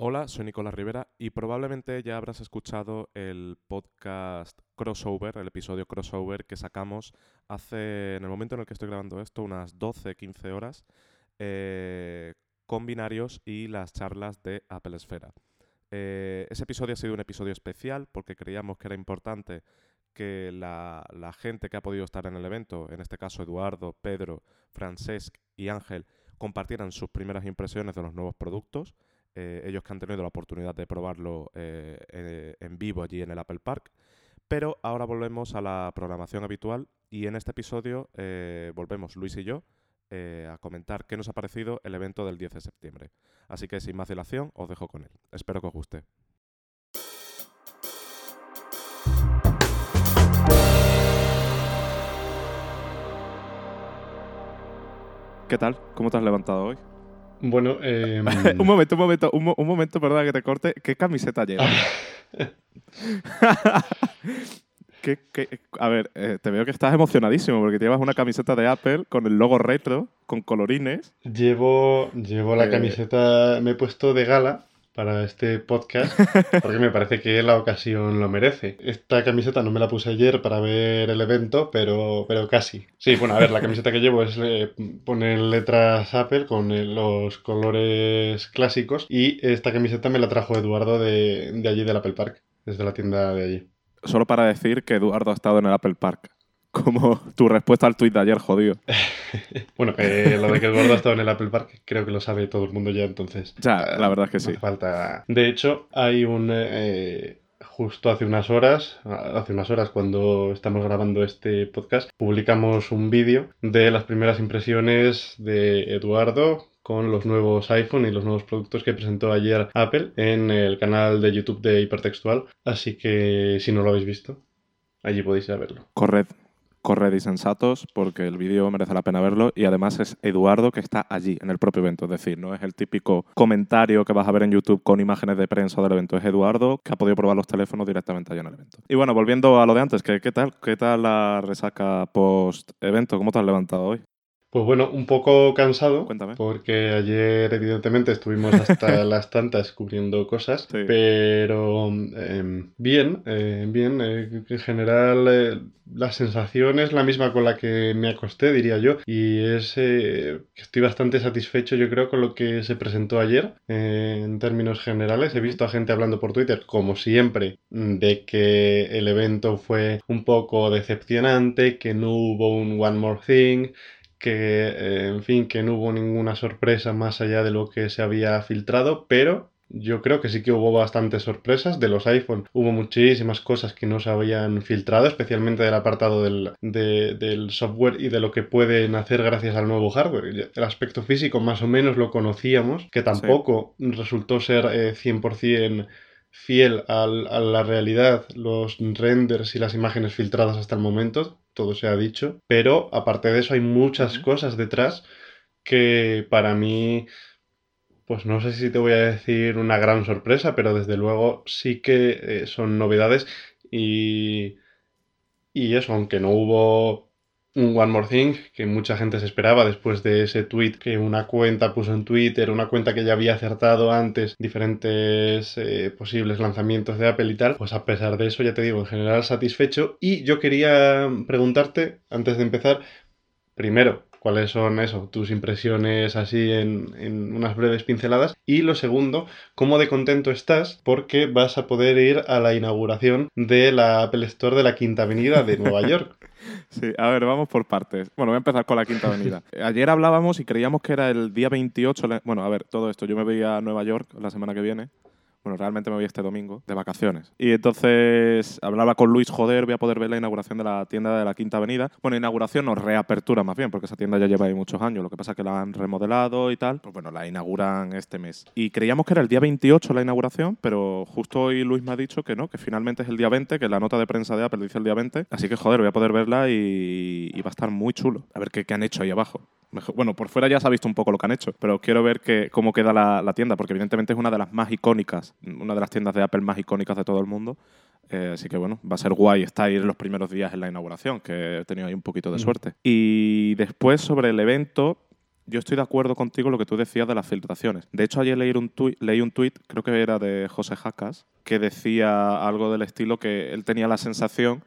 Hola, soy Nicolás Rivera y probablemente ya habrás escuchado el podcast crossover, el episodio crossover que sacamos hace, en el momento en el que estoy grabando esto, unas 12-15 horas, eh, con binarios y las charlas de Apple Esfera. Eh, ese episodio ha sido un episodio especial porque creíamos que era importante que la, la gente que ha podido estar en el evento, en este caso Eduardo, Pedro, Francesc y Ángel, compartieran sus primeras impresiones de los nuevos productos eh, ellos que han tenido la oportunidad de probarlo eh, eh, en vivo allí en el Apple Park. Pero ahora volvemos a la programación habitual y en este episodio volvemos Luis y yo a comentar qué nos ha parecido el evento del 10 de septiembre. Así que sin más dilación os dejo con él. Espero que os guste. ¿Qué tal? ¿Cómo te has levantado hoy? Bueno, eh, un momento, un momento, un, un, momento, perdón que te corte. ¿Qué camiseta llevas? ¿Qué, qué? A ver, eh, te veo que estás emocionadísimo porque llevas una camiseta de Apple con el logo retro, con colorines. Llevo, llevo la eh, camiseta, me he puesto de gala para este podcast porque me parece que la ocasión lo merece. Esta camiseta no me la puse ayer para ver el evento, pero, pero casi. Sí, bueno, a ver, la camiseta que llevo es eh, pone letras Apple con eh, los colores clásicos y esta camiseta me la trajo Eduardo de, de allí del Apple Park, desde la tienda de allí. Solo para decir que Eduardo ha estado en el Apple Park como tu respuesta al tuit de ayer, jodido. bueno, eh, lo de que Eduardo ha estado en el Apple Park, creo que lo sabe todo el mundo ya, entonces. Ya, la verdad es que sí. falta. De hecho, hay un. Eh, justo hace unas horas, hace unas horas cuando estamos grabando este podcast, publicamos un vídeo de las primeras impresiones de Eduardo con los nuevos iPhone y los nuevos productos que presentó ayer Apple en el canal de YouTube de Hipertextual. Así que si no lo habéis visto, allí podéis ir a verlo. Correcto corred sensatos porque el vídeo merece la pena verlo y además es Eduardo que está allí en el propio evento, es decir, no es el típico comentario que vas a ver en YouTube con imágenes de prensa del evento, es Eduardo que ha podido probar los teléfonos directamente allá en el evento. Y bueno, volviendo a lo de antes, ¿qué, qué tal? ¿Qué tal la resaca post evento? ¿Cómo te has levantado hoy? Pues bueno, un poco cansado. Cuéntame. Porque ayer, evidentemente, estuvimos hasta las tantas cubriendo cosas. Pero em, bien, eh, bien. Eh, en general, eh, la sensación es la misma con la que me acosté, diría yo. Y es que estoy bastante satisfecho, yo creo, con lo que se presentó ayer. en términos generales, he visto a gente hablando por Twitter, como siempre, de que el evento fue un poco decepcionante, que no hubo un One More Thing que, eh, en fin, que no hubo ninguna sorpresa más allá de lo que se había filtrado, pero yo creo que sí que hubo bastantes sorpresas. De los iPhone hubo muchísimas cosas que no se habían filtrado, especialmente del apartado del, del, software y de lo que pueden hacer gracias al nuevo hardware. El aspecto físico más o menos lo conocíamos, que tampoco resultó ser 100% eh, fiel a la realidad, los renders y las imágenes filtradas hasta el momento todo se ha dicho, pero aparte de eso hay muchas cosas detrás que para mí, pues no sé si te voy a decir una gran sorpresa, pero desde luego sí que eh, son novedades y, y eso, aunque no hubo un One More Thing que mucha gente se esperaba después de ese tweet que una cuenta puso en Twitter, una cuenta que ya había acertado antes diferentes eh, posibles lanzamientos de Apple y tal, pues a pesar de eso ya te digo, en general satisfecho y yo quería preguntarte antes de empezar, primero, cuáles son eso, tus impresiones así en, en, unas breves pinceladas. Y lo segundo, cómo de contento estás porque vas a poder ir a la inauguración de la Apple Store de la Quinta Avenida de Nueva York. Sí, a ver, vamos por partes. Bueno, voy a empezar con la Quinta Avenida. Ayer hablábamos y creíamos que era el día 28. Bueno, a ver, todo esto. Yo me voy a Nueva York la semana que viene. Bueno, realmente me voy este domingo de vacaciones. Y entonces hablaba con Luis, joder, voy a poder ver la inauguración de la tienda de la Quinta Avenida. Bueno, inauguración o reapertura más bien, porque esa tienda ya lleva ahí muchos años. Lo que pasa es que la han remodelado y tal. Pues bueno, la inauguran este mes. Y creíamos que era el día 28 la inauguración, pero justo hoy Luis me ha dicho que no, que finalmente es el día 20, que la nota de prensa de Apple dice el día 20. Así que joder, voy a poder verla y, va a estar muy chulo. A ver qué, han hecho ahí abajo. Bueno, por fuera ya se ha visto un poco lo que han hecho, pero quiero ver que, cómo queda la, tienda, porque evidentemente es una de las más icónicas, una de las tiendas de Apple más icónicas de todo el mundo. Eh, así que bueno, va a ser guay estar ahí los primeros días en la inauguración, que he tenido ahí un poquito de suerte. Y después sobre el evento, yo estoy de acuerdo contigo lo que tú decías de las filtraciones. De hecho, ayer leí un tuit, leí un tuit, creo que era de José Jacas, que decía algo del estilo que él tenía la sensación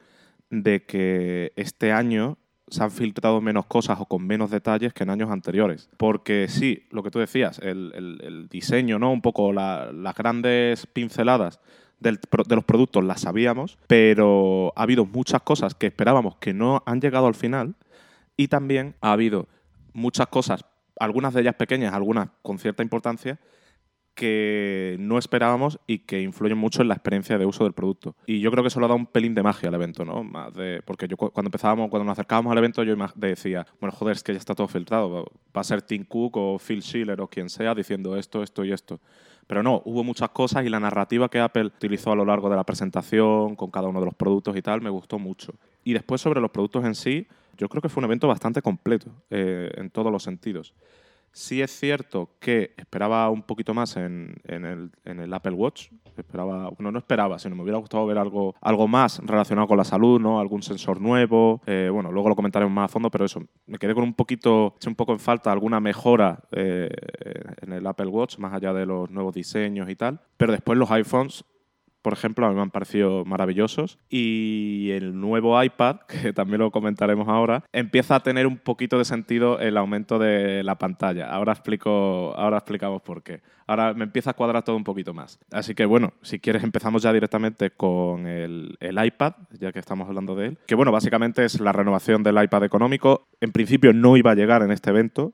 de que este año se han filtrado menos cosas o con menos detalles que en años anteriores. Porque sí, lo que tú decías, el, diseño, ¿no? Un poco las grandes pinceladas de los productos las sabíamos, pero ha habido muchas cosas que esperábamos que no han llegado al final y también ha habido muchas cosas algunas de ellas pequeñas, algunas con cierta importancia, que no esperábamos y que influyen mucho en la experiencia de uso del producto. Y yo creo que eso le da un pelín de magia al evento, ¿no? Más de, porque yo cuando empezábamos, cuando nos acercábamos al evento, yo decía, bueno, joder, es que ya está todo filtrado. Va a ser Tim Cook o Phil Schiller o quien sea diciendo esto, esto y esto. Pero no, hubo muchas cosas y la narrativa que Apple utilizó a lo largo de la presentación, con cada uno de los productos y tal, me gustó mucho. Y después sobre los productos en sí, yo creo que fue un evento bastante completo eh, en todos los sentidos. Sí es cierto que esperaba un poquito más en, el, Apple Watch. Esperaba, bueno, no esperaba, sino me hubiera gustado ver algo, algo más relacionado con la salud, ¿no? Algún sensor nuevo. Eh, bueno, luego lo comentaremos más a fondo, pero eso, me quedé con un poquito, un poco en falta alguna mejora eh, en el Apple Watch, más allá de los nuevos diseños y tal. Pero después los iPhones por ejemplo, a mí me han parecido maravillosos. Y el nuevo iPad, que también lo comentaremos ahora, empieza a tener un poquito de sentido el aumento de la pantalla. Ahora, explico, ahora explicamos por qué. Ahora me empieza a cuadrar todo un poquito más. Así que bueno, si quieres empezamos ya directamente con el, el iPad, ya que estamos hablando de él. Que bueno, básicamente es la renovación del iPad económico. En principio no iba a llegar en este evento,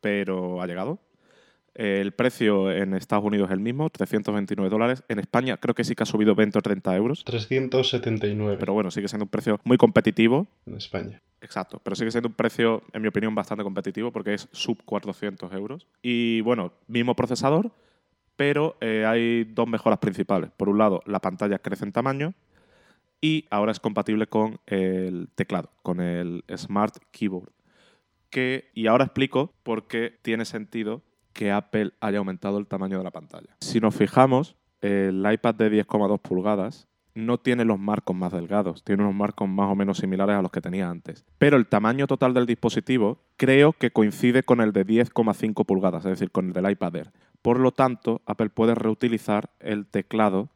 pero ha llegado el precio en Estados Unidos es el mismo, 329 dólares. En España creo que sí que ha subido 20 o 30 euros. 379. Pero bueno, sigue siendo un precio muy competitivo. En España. Exacto, pero sigue siendo un precio, en mi opinión, bastante competitivo porque es sub 400 euros. Y bueno, mismo procesador, pero eh, hay dos mejoras principales. Por un lado, la pantalla crece en tamaño y ahora es compatible con el teclado, con el Smart Keyboard. Que, y ahora explico por qué tiene sentido que Apple haya aumentado el tamaño de la pantalla. Si nos fijamos, el iPad de 10,2 pulgadas no tiene los marcos más delgados, tiene unos marcos más o menos similares a los que tenía antes. Pero el tamaño total del dispositivo creo que coincide con el de 10,5 pulgadas, es decir, con el del iPad Air. Por lo tanto, Apple puede reutilizar el teclado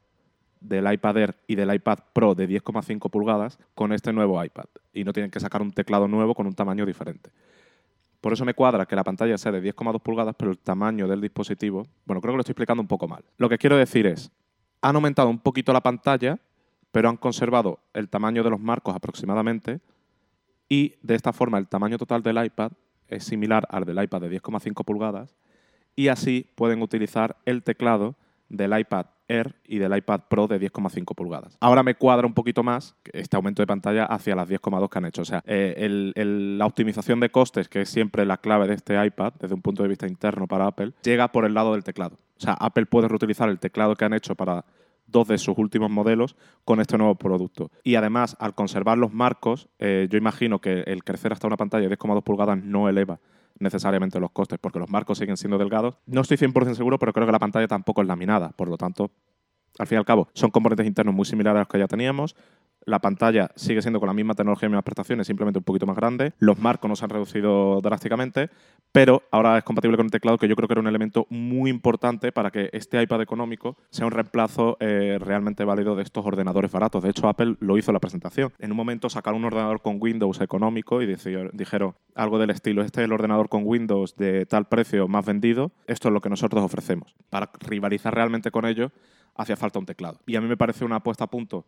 del iPad Air y del iPad Pro de 10,5 pulgadas con este nuevo iPad. Y no tienen que sacar un teclado nuevo con un tamaño diferente. Por eso me cuadra que la pantalla sea de 10,2 pulgadas, pero el tamaño del dispositivo, bueno, creo que lo estoy explicando un poco mal. Lo que quiero decir es, han aumentado un poquito la pantalla, pero han conservado el tamaño de los marcos aproximadamente y de esta forma el tamaño total del iPad es similar al del iPad de 10,5 pulgadas y así pueden utilizar el teclado del iPad Air y del iPad Pro de 10,5 pulgadas. Ahora me cuadra un poquito más este aumento de pantalla hacia las 10,2 que han hecho. O sea, eh, la optimización de costes, que es siempre la clave de este iPad desde un punto de vista interno para Apple, llega por el lado del teclado. O sea, Apple puede reutilizar el teclado que han hecho para dos de sus últimos modelos con este nuevo producto. Y además, al conservar los marcos, eh, yo imagino que el crecer hasta una pantalla de 10,2 pulgadas no eleva necesariamente los costes, porque los marcos siguen siendo delgados. No estoy 100% seguro, pero creo que la pantalla tampoco es laminada, por lo tanto, al fin y al cabo, son componentes internos muy similares a los que ya teníamos. La pantalla sigue siendo con la misma tecnología y mismas prestaciones, simplemente un poquito más grande. Los marcos no se han reducido drásticamente, pero ahora es compatible con el teclado, que yo creo que era un elemento muy importante para que este iPad económico sea un reemplazo eh, realmente válido de estos ordenadores baratos. De hecho, Apple lo hizo en la presentación. En un momento sacaron un ordenador con Windows económico y dijeron algo del estilo, este es el ordenador con Windows de tal precio más vendido, esto es lo que nosotros ofrecemos. Para rivalizar realmente con ello, hacía falta un teclado. Y a mí me parece una apuesta a punto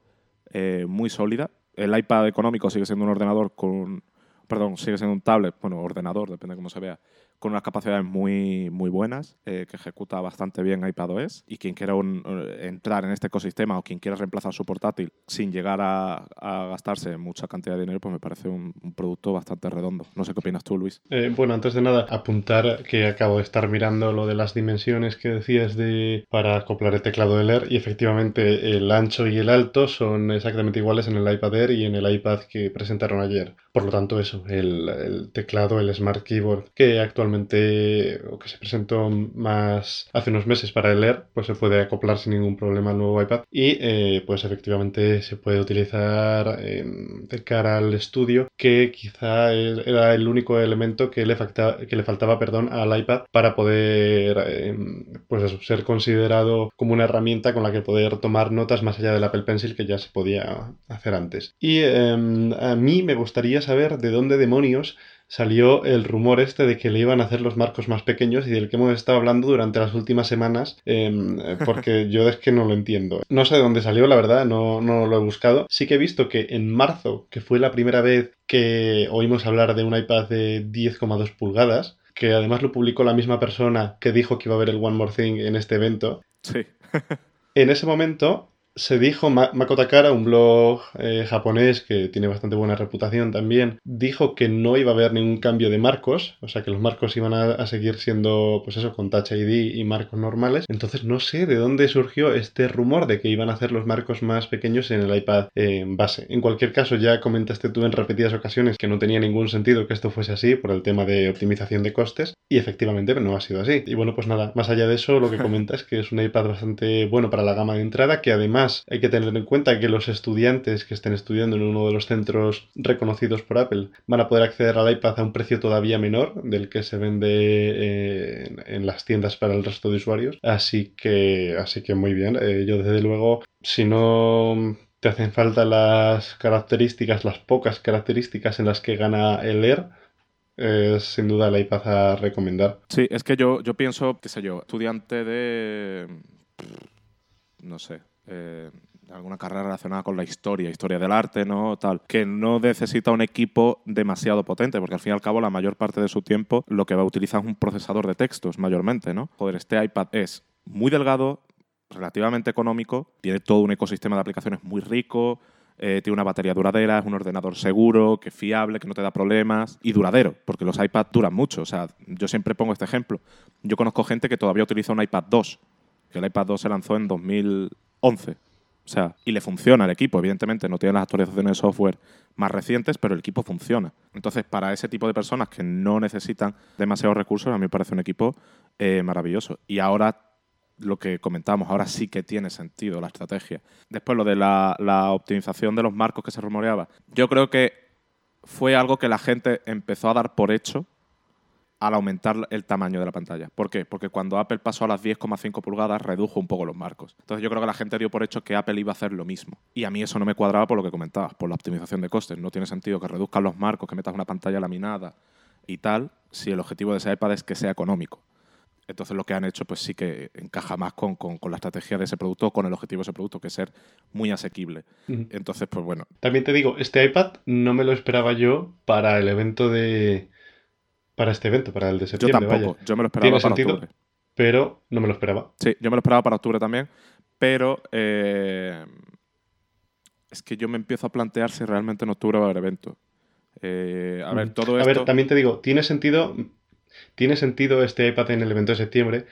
eh, muy sólida. El iPad económico sigue siendo un ordenador con, perdón, sigue siendo un tablet, bueno, ordenador, depende de cómo se vea, con unas capacidades muy, muy buenas, eh, que ejecuta bastante bien iPadOS. Y quien quiera eh, entrar en este ecosistema o quien quiera reemplazar su portátil sin llegar a, gastarse mucha cantidad de dinero, pues me parece un, producto bastante redondo. No sé qué opinas tú, Luis. Eh, bueno, antes de nada, apuntar que acabo de estar mirando lo de las dimensiones que decías de para acoplar el teclado de Air y efectivamente el ancho y el alto son exactamente iguales en el iPad Air y en el iPad que presentaron ayer. Por lo tanto, eso, el, el teclado, el Smart Keyboard que actualmente que se presentó más hace unos meses para el Air, pues se puede acoplar sin ningún problema al nuevo iPad y eh, pues efectivamente se puede utilizar de cara al estudio que quizá era el único elemento que le, faltaba, que le faltaba perdón, al iPad para poder em, pues ser considerado como una herramienta con la que poder tomar notas más allá del Apple Pencil que ya se podía hacer antes. Y em, a mí me gustaría saber de dónde demonios salió el rumor este de que le iban a hacer los marcos más pequeños y del que hemos estado hablando durante las últimas semanas, em, porque yo es que no lo entiendo. No sé de dónde salió, la verdad, no, no lo he buscado. Sí que he visto que en marzo, que fue la primera vez que oímos hablar de un iPad de 10,2 pulgadas, que además lo publicó la misma persona que dijo que iba a haber el One More Thing en este evento. Sí. en ese momento se dijo, Mako Takara, un blog eh, japonés que tiene bastante buena reputación también, dijo que no iba a haber ningún cambio de marcos, o sea que los marcos iban a, seguir siendo, pues eso, con Touch ID y marcos normales. Entonces no sé de dónde surgió este rumor de que iban a hacer los marcos más pequeños en el iPad base. En cualquier caso, ya comentaste tú en repetidas ocasiones que no tenía ningún sentido que esto fuese así por el tema de optimización de costes, y efectivamente no ha sido así. Y bueno, pues nada, más allá de eso, lo que comentas es que es un iPad bastante bueno para la gama de entrada, que además hay que tener en cuenta que los estudiantes que estén estudiando en uno de los centros reconocidos por Apple van a poder acceder al iPad a un precio todavía menor del que se vende eh, en, las tiendas para el resto de usuarios. Así que, así que muy bien. Eh, yo desde luego, si no te hacen falta las características, las pocas características en las que gana el Air, es sin duda el iPad a recomendar. Sí, es que yo, yo pienso, qué sé yo, estudiante de... no sé, eh, alguna carrera relacionada con la historia, historia del arte, ¿no? Tal, que no necesita un equipo demasiado potente, porque al fin y al cabo la mayor parte de su tiempo lo que va a utilizar es un procesador de textos, mayormente, ¿no? Joder, este iPad es muy delgado, relativamente económico, tiene todo un ecosistema de aplicaciones muy rico, eh, tiene una batería duradera, es un ordenador seguro, que es fiable, que no te da problemas y duradero, porque los iPads duran mucho. O sea, yo siempre pongo este ejemplo. Yo conozco gente que todavía utiliza un iPad 2, que el iPad 2 se lanzó en 2000, 11. O sea, y le funciona el equipo. Evidentemente no tiene las actualizaciones de software más recientes, pero el equipo funciona. Entonces, para ese tipo de personas que no necesitan demasiados recursos, a mí me parece un equipo eh, maravilloso. Y ahora, lo que comentábamos, ahora sí que tiene sentido la estrategia. Después, lo de la optimización de los marcos que se rumoreaba. Yo creo que fue algo que la gente empezó a dar por hecho al aumentar el tamaño de la pantalla. ¿Por qué? Porque cuando Apple pasó a las 10,5 pulgadas redujo un poco los marcos. Entonces yo creo que la gente dio por hecho que Apple iba a hacer lo mismo. Y a mí eso no me cuadraba por lo que comentabas, por la optimización de costes. No tiene sentido que reduzcan los marcos, que metas una pantalla laminada y tal, si el objetivo de ese iPad es que sea económico. Entonces lo que han hecho pues sí que encaja más con, la estrategia de ese producto, con el objetivo de ese producto, que es ser muy asequible. Entonces, pues bueno. También te digo, este iPad no me lo esperaba yo para el evento de, para este evento, para el de septiembre. Yo tampoco, yo me lo esperaba para octubre. Pero no me lo esperaba. Sí, yo me lo esperaba para octubre también, pero eh, es que yo me empiezo a plantear si realmente en octubre va a haber evento. Eh, a ver, mm. todo esto... A ver, también te digo, tiene sentido, tiene sentido este iPad en el evento de septiembre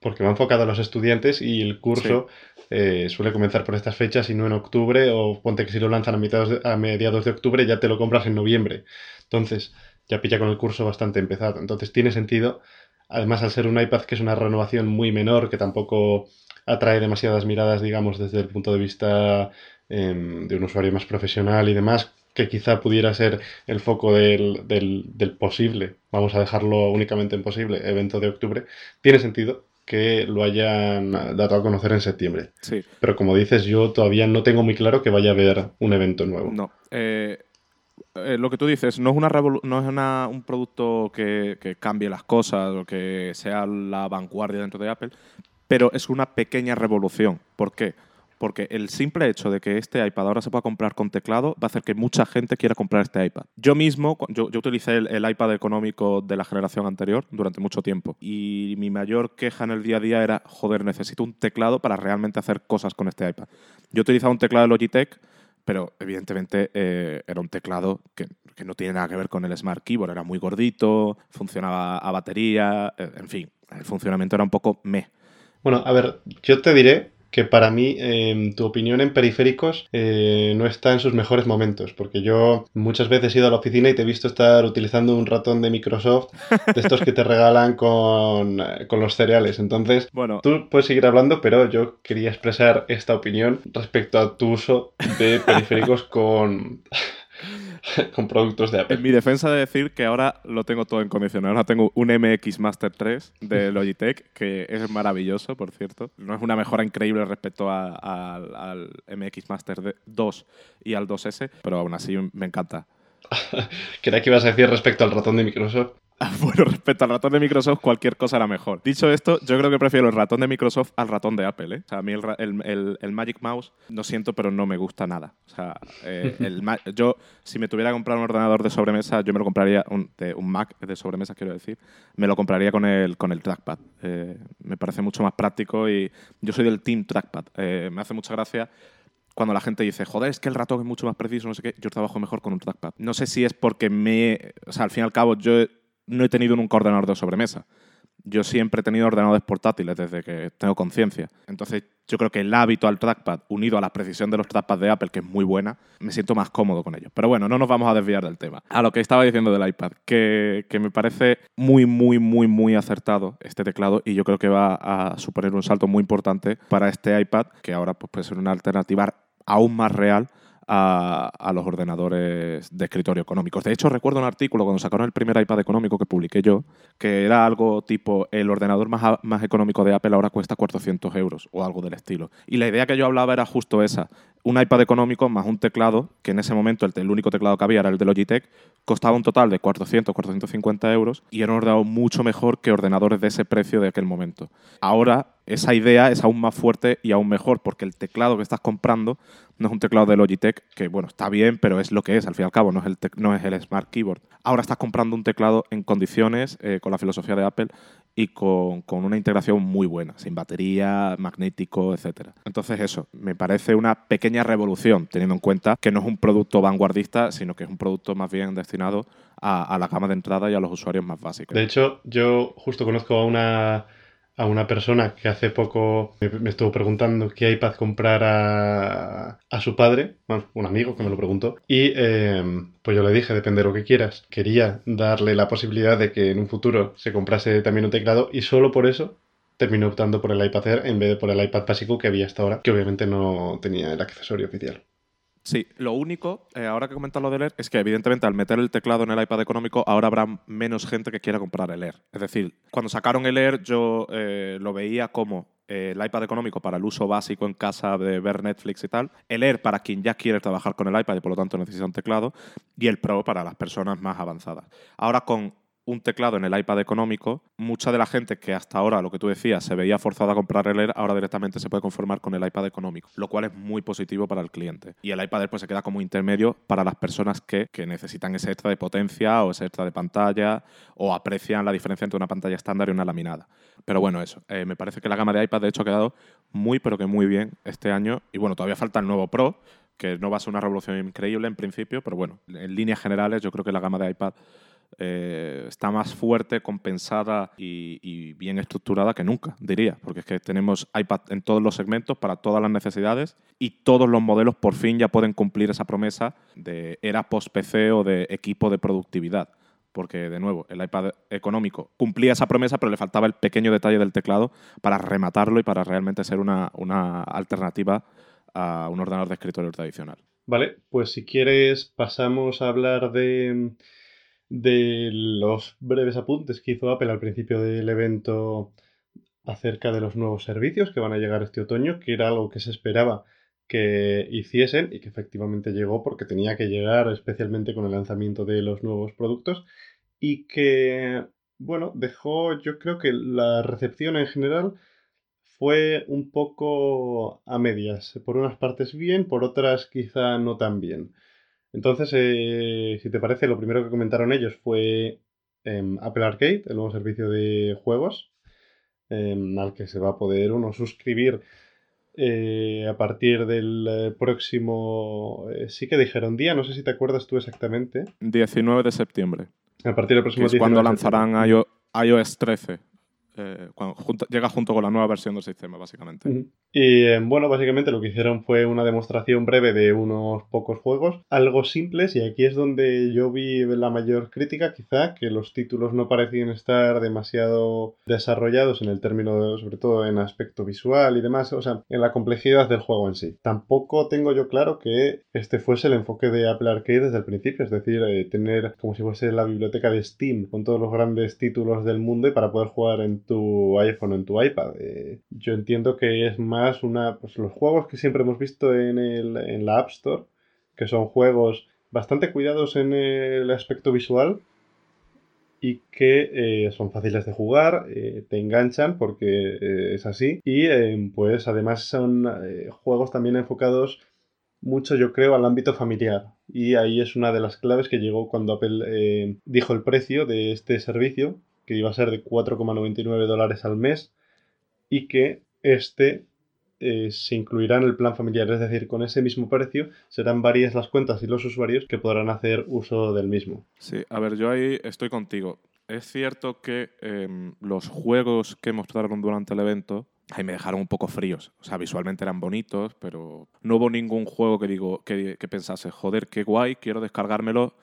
porque va enfocado a los estudiantes y el curso eh, suele comenzar por estas fechas y no en octubre o ponte que si lo lanzan a, a mediados de octubre ya te lo compras en noviembre. Entonces, ya pilla con el curso bastante empezado. Entonces tiene sentido, además al ser un iPad que es una renovación muy menor, que tampoco atrae demasiadas miradas, digamos, desde el punto de vista em, de un usuario más profesional y demás, que quizá pudiera ser el foco del, del, posible, vamos a dejarlo únicamente en posible, evento de octubre, tiene sentido que lo hayan dado a conocer en septiembre. Sí. Pero como dices, yo todavía no tengo muy claro que vaya a haber un evento nuevo. No. Eh, eh, lo que tú dices, no es, una no es una, un producto que, que, cambie las cosas o que sea la vanguardia dentro de Apple, pero es una pequeña revolución. ¿Por qué? Porque el simple hecho de que este iPad ahora se pueda comprar con teclado va a hacer que mucha gente quiera comprar este iPad. Yo mismo, yo, yo utilicé el, el, iPad económico de la generación anterior durante mucho tiempo y mi mayor queja en el día a día era, joder, necesito un teclado para realmente hacer cosas con este iPad. Yo utilizaba un teclado de Logitech pero evidentemente eh, era un teclado que, que, no tiene nada que ver con el Smart Keyboard, era muy gordito, funcionaba a batería, eh, en fin, el funcionamiento era un poco me. Bueno, a ver, yo te diré que para mí em, tu opinión en periféricos eh, no está en sus mejores momentos, porque yo muchas veces he ido a la oficina y te he visto estar utilizando un ratón de Microsoft, de estos que te regalan con, con los cereales. Entonces, bueno, tú puedes seguir hablando, pero yo quería expresar esta opinión respecto a tu uso de periféricos con con productos de Apple. En mi defensa de decir que ahora lo tengo todo en condiciones. Ahora tengo un MX Master 3 de Logitech, que es maravilloso, por cierto. No es una mejora increíble respecto al MX Master 2 y al 2S, pero aún así me encanta. Creía que ibas a decir respecto al ratón de Microsoft. Bueno, respecto al ratón de Microsoft, cualquier cosa era mejor. Dicho esto, yo creo que prefiero el ratón de Microsoft al ratón de Apple. ¿eh? O sea, a mí el, Magic Mouse, no siento, pero no me gusta nada. O sea, eh, yo, si me tuviera que comprar un ordenador de sobremesa, yo me lo compraría, un, un Mac de sobremesa, quiero decir, me lo compraría con el, con el trackpad. Eh, me parece mucho más práctico y yo soy del Team Trackpad. me hace mucha gracia cuando la gente dice, joder, es que el ratón es mucho más preciso, no sé qué, yo trabajo mejor con un trackpad. No sé si es porque me. O sea, al fin y al cabo, yo no he tenido nunca ordenador de sobremesa. Yo siempre he tenido ordenadores portátiles desde que tengo conciencia. Entonces, yo creo que el hábito al trackpad, unido a la precisión de los trackpads de Apple, que es muy buena, me siento más cómodo con ellos. Pero bueno, no nos vamos a desviar del tema. A lo que estaba diciendo del iPad, que, que me parece muy, muy, muy, muy acertado este teclado y yo creo que va a suponer un salto muy importante para este iPad, que ahora pues, puede ser una alternativa aún más real a, los ordenadores de escritorio económicos. De hecho, recuerdo un artículo cuando sacaron el primer iPad económico que publiqué yo, que era algo tipo, el ordenador más, más económico de Apple ahora cuesta 400 euros o algo del estilo. Y la idea que yo hablaba era justo esa, un iPad económico más un teclado, que en ese momento el, único teclado que había era el de Logitech, costaba un total de 400, 450 euros y era un ordenador mucho mejor que ordenadores de ese precio de aquel momento. Ahora esa idea es aún más fuerte y aún mejor porque el teclado que estás comprando no es un teclado de Logitech que, bueno, está bien, pero es lo que es, al fin y al cabo, no es el, no es el Smart Keyboard. Ahora estás comprando un teclado en condiciones, eh, con la filosofía de Apple y con, con, una integración muy buena, sin batería, magnético, etc. Entonces eso, me parece una pequeña revolución, teniendo en cuenta que no es un producto vanguardista, sino que es un producto más bien destinado a, a la gama de entrada y a los usuarios más básicos. De hecho, yo justo conozco a una a una persona que hace poco me, estuvo preguntando qué iPad comprar a, a su padre, un amigo que me lo preguntó, y em, pues yo le dije, depende de lo que quieras. Quería darle la posibilidad de que en un futuro se comprase también un teclado y solo por eso terminó optando por el iPad Air en vez de por el iPad básico que había hasta ahora, que obviamente no tenía el accesorio oficial. Sí, lo único, eh, ahora que comentas lo del Air, es que evidentemente al meter el teclado en el iPad económico, ahora habrá menos gente que quiera comprar el Air. Es decir, cuando sacaron el Air, yo eh, lo veía como eh, el iPad económico para el uso básico en casa de ver Netflix y tal, el Air para quien ya quiere trabajar con el iPad y por lo tanto necesita un teclado, y el Pro para las personas más avanzadas. Ahora con un teclado en el iPad económico, mucha de la gente que hasta ahora, lo que tú decías, se veía forzada a comprar el Air, ahora directamente se puede conformar con el iPad económico, lo cual es muy positivo para el cliente. Y el iPad Air pues, se queda como intermedio para las personas que, necesitan ese extra de potencia o ese extra de pantalla o aprecian la diferencia entre una pantalla estándar y una laminada. Pero bueno, eso. Eh, me parece que la gama de iPad de hecho ha quedado muy, pero que muy bien este año. Y bueno, todavía falta el nuevo Pro, que no va a ser una revolución increíble en principio, pero bueno, en líneas generales yo creo que la gama de iPad eh, está más fuerte, compensada y, bien estructurada que nunca, diría, porque es que tenemos iPad en todos los segmentos para todas las necesidades y todos los modelos por fin ya pueden cumplir esa promesa de era post-PC o de equipo de productividad. Porque, de nuevo, el iPad económico cumplía esa promesa, pero le faltaba el pequeño detalle del teclado para rematarlo y para realmente ser una, una alternativa a un ordenador de escritorio tradicional. Vale, pues si quieres pasamos a hablar de de los breves apuntes que hizo Apple al principio del evento acerca de los nuevos servicios que van a llegar este otoño, que era algo que se esperaba que hiciesen y que efectivamente llegó porque tenía que llegar especialmente con el lanzamiento de los nuevos productos y que, bueno, dejó, yo creo que la recepción en general fue un poco a medias, por unas partes bien, por otras quizá no tan bien. Entonces, eh, si te parece, lo primero que comentaron ellos fue em, Apple Arcade, el nuevo servicio de juegos, em, al que se va a poder uno suscribir eh, a partir del eh, próximo... sí que dijeron día, no sé si te acuerdas tú exactamente. 19 de septiembre. A partir del próximo es cuando lanzarán iOS 13. Cuando llega junto con la nueva versión del sistema, básicamente. Y eh, bueno, básicamente lo que hicieron fue una demostración breve de unos pocos juegos, algo simples, y aquí es donde yo vi la mayor crítica, quizá, que los títulos no parecían estar demasiado desarrollados en el término, sobre todo en aspecto visual y demás, o sea, en la complejidad del juego en sí. Tampoco tengo yo claro que este fuese el enfoque de Apple Arcade desde el principio, es decir, eh, tener como si fuese la biblioteca de Steam con todos los grandes títulos del mundo y para poder jugar en tu iPhone o en tu iPad. Eh, yo entiendo que es más una, pues los juegos que siempre hemos visto en, el, en la App Store, que son juegos bastante cuidados en el aspecto visual y que eh, son fáciles de jugar, eh, te enganchan porque es así. Y pues además son juegos también enfocados mucho yo creo al ámbito familiar. Y ahí es una de las claves que llegó cuando Apple dijo el precio de este servicio que iba a ser de 4,99 dólares al mes y que este eh, se incluirá en el plan familiar, es decir, con ese mismo precio serán varias las cuentas y los usuarios que podrán hacer uso del mismo. Sí, a ver, yo ahí estoy contigo. Es cierto que em, los juegos que mostraron durante el evento ahí me dejaron un poco fríos. O sea, visualmente eran bonitos, pero no hubo ningún juego que digo que, que pensase, joder, qué guay, quiero descargármelo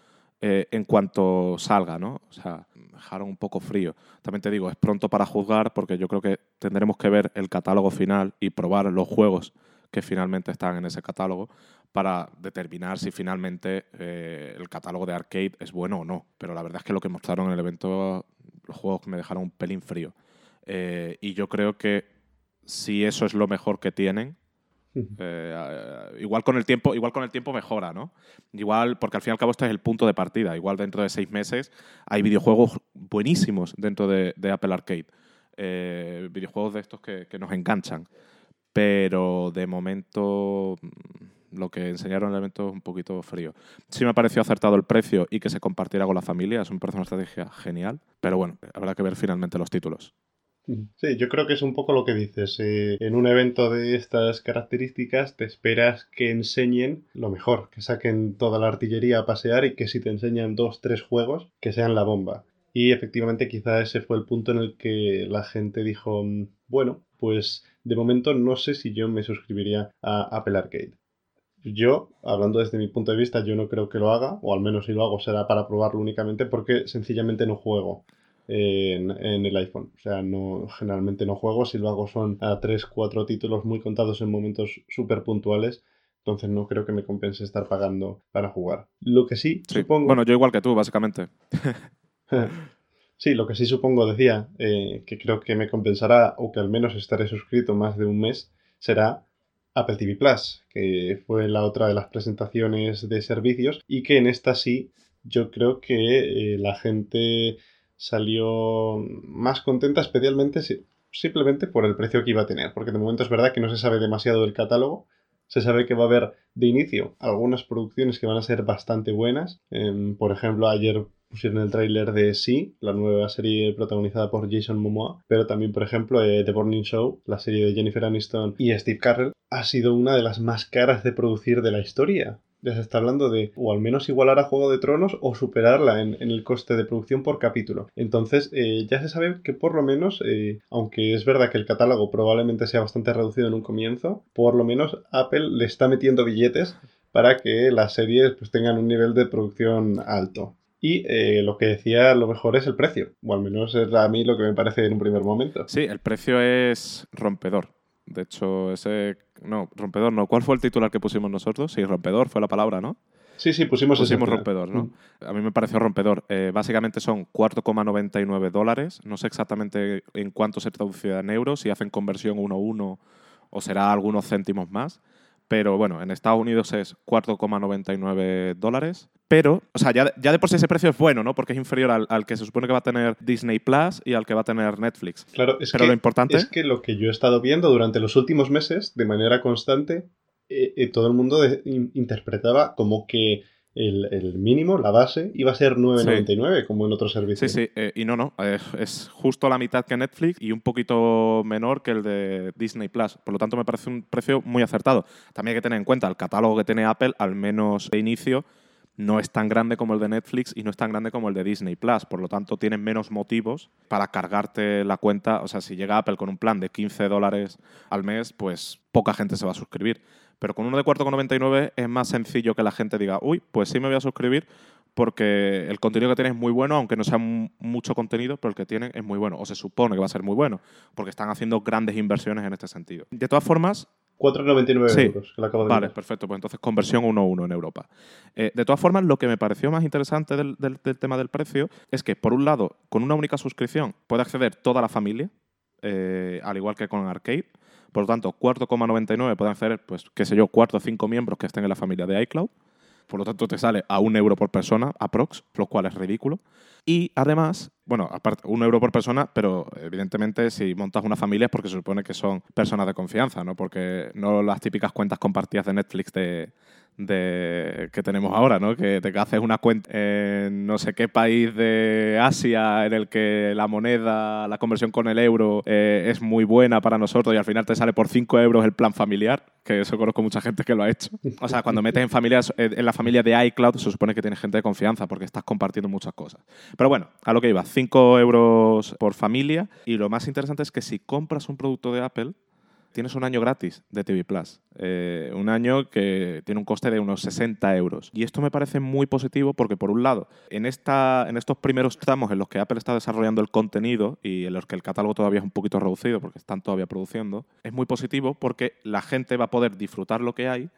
eh, en cuanto salga, ¿no? O sea, dejaron un poco frío. También te digo, es pronto para juzgar porque yo creo que tendremos que ver el catálogo final y probar los juegos que finalmente están en ese catálogo para determinar si finalmente eh, el catálogo de arcade es bueno o no. Pero la verdad es que lo que mostraron en el evento, los juegos me dejaron un pelín frío. Eh, y yo creo que si eso es lo mejor que tienen, eh, igual con el tiempo, igual con el tiempo mejora, ¿no? Igual, porque al fin y al cabo este es el punto de partida. Igual dentro de seis meses hay videojuegos buenísimos dentro de, Apple Arcade. Eh, videojuegos de estos que, nos enganchan. Pero de momento mm, lo que enseñaron en el evento es un poquito frío. Sí me pareció acertado el precio y que se compartiera con la familia. Es un una estrategia genial. Pero bueno, habrá que ver finalmente los títulos. Sí, yo creo que es un poco lo que dices. Eh, en un evento de estas características te esperas que enseñen lo mejor, que saquen toda la artillería a pasear y que si te enseñan dos, tres juegos, que sean la bomba. Y efectivamente quizá ese fue el punto en el que la gente dijo, mm, bueno, pues de momento no sé si yo me suscribiría a Apple Arcade. Yo, hablando desde mi punto de vista, yo no creo que lo haga, o al menos si lo hago será para probarlo únicamente porque sencillamente no juego en, el iPhone. O sea, no, generalmente no juego, si lo hago son a 3, 4 títulos muy contados en momentos súper puntuales. Entonces no creo que me compense estar pagando para jugar. Lo que sí, supongo... Bueno, yo igual que tú, básicamente. sí, lo que sí supongo, decía, eh, que creo que me compensará, o que al menos estaré suscrito más de un mes, será Apple TV Plus, que fue la otra de las presentaciones de servicios y que en esta sí yo creo que eh, la gente salió más contenta, especialmente simplemente por el precio que iba a tener, porque de momento es verdad que no se sabe demasiado del catálogo. Se sabe que va a haber de inicio algunas producciones que van a ser bastante buenas. Em, por ejemplo, ayer pusieron el tráiler de Sí, la nueva serie protagonizada por Jason Momoa, pero también, por ejemplo, eh, The Morning Show, la serie de Jennifer Aniston y Steve Carell, ha sido una de las más caras de producir de la historia ya se está hablando de o al menos igualar a Juego de Tronos o superarla en, el coste de producción por capítulo. Entonces eh, ya se sabe que por lo menos, eh, aunque es verdad que el catálogo probablemente sea bastante reducido en un comienzo, por lo menos Apple le está metiendo billetes para que las series pues, tengan un nivel de producción alto. Y eh, lo que decía, lo mejor es el precio, o al menos es a mí lo que me parece en un primer momento. Sí, el precio es rompedor. De hecho, ese. No, rompedor no. ¿Cuál fue el titular que pusimos nosotros? Sí, rompedor fue la palabra, ¿no? Sí, sí, pusimos, pusimos rompedor, ¿no? Mm. A mí me pareció rompedor. Eh, básicamente son 4,99 dólares. No sé exactamente en cuánto se traduce en euros, si hacen conversión 1-1 o será algunos céntimos más. Pero bueno, en Estados Unidos es 4,99 dólares. Pero, o sea, ya, de por sí ese precio es bueno, ¿no? Porque es inferior al, que se supone que va a tener Disney Plus y al que va a tener Netflix. Claro, es Pero que, lo importante es que lo que yo he estado viendo durante los últimos meses, de manera constante, eh, eh, todo el mundo interpretaba como que el, mínimo, la base, iba a ser 9,99 como en otros servicios. Sí, sí, eh, y no, no, es, justo la mitad que Netflix y un poquito menor que el de Disney Plus. Por lo tanto, me parece un precio muy acertado. También hay que tener en cuenta el catálogo que tiene Apple, al menos de inicio, no es tan grande como el de Netflix y no es tan grande como el de Disney Plus. Por lo tanto, tienen menos motivos para cargarte la cuenta. O sea, si llega Apple con un plan de 15 dólares al mes, pues poca gente se va a suscribir. Pero con uno de 4,99 es más sencillo que la gente diga, uy, pues sí me voy a suscribir porque el contenido que tienen es muy bueno, aunque no sea mucho contenido, pero el que tienen es muy bueno, o se supone que va a ser muy bueno, porque están haciendo grandes inversiones en este sentido. De todas formas... 4,99 euros, que acabo de Vale, perfecto, pues entonces conversión 1-1 en Europa. Eh, de todas formas, lo que me pareció más interesante del, tema del precio es que, por un lado, con una única suscripción puede acceder toda la familia, eh, al igual que con Arcade, por lo tanto, 4,99 pueden acceder, pues, qué sé yo, 4 o 5 miembros que estén en la familia de iCloud. Por lo tanto, te sale a un euro por persona, aprox, lo cual es ridículo. Y además, bueno, aparte, un euro por persona, pero evidentemente si montas una familia es porque se supone que son personas de confianza, ¿no? Porque no las típicas cuentas compartidas de Netflix de, de, que tenemos ahora, ¿no? Que te haces una cuenta en no sé qué país de Asia en el que la moneda, la conversión con el euro eh, es muy buena para nosotros y al final te sale por 5 euros el plan familiar, que eso conozco mucha gente que lo ha hecho. O sea, cuando metes en, familias, en la familia de iCloud se supone que tienes gente de confianza porque estás compartiendo muchas cosas. Pero bueno, a lo que iba, 5 euros por familia y lo más interesante es que si compras un producto de Apple, tienes un año gratis de TV Plus. Eh, un año que tiene un coste de unos 60 euros. Y esto me parece muy positivo porque, por un lado, en, esta, en estos primeros tramos en los que Apple está desarrollando el contenido y en los que el catálogo todavía es un poquito reducido porque están todavía produciendo, es muy positivo porque la gente va a poder disfrutar lo que hay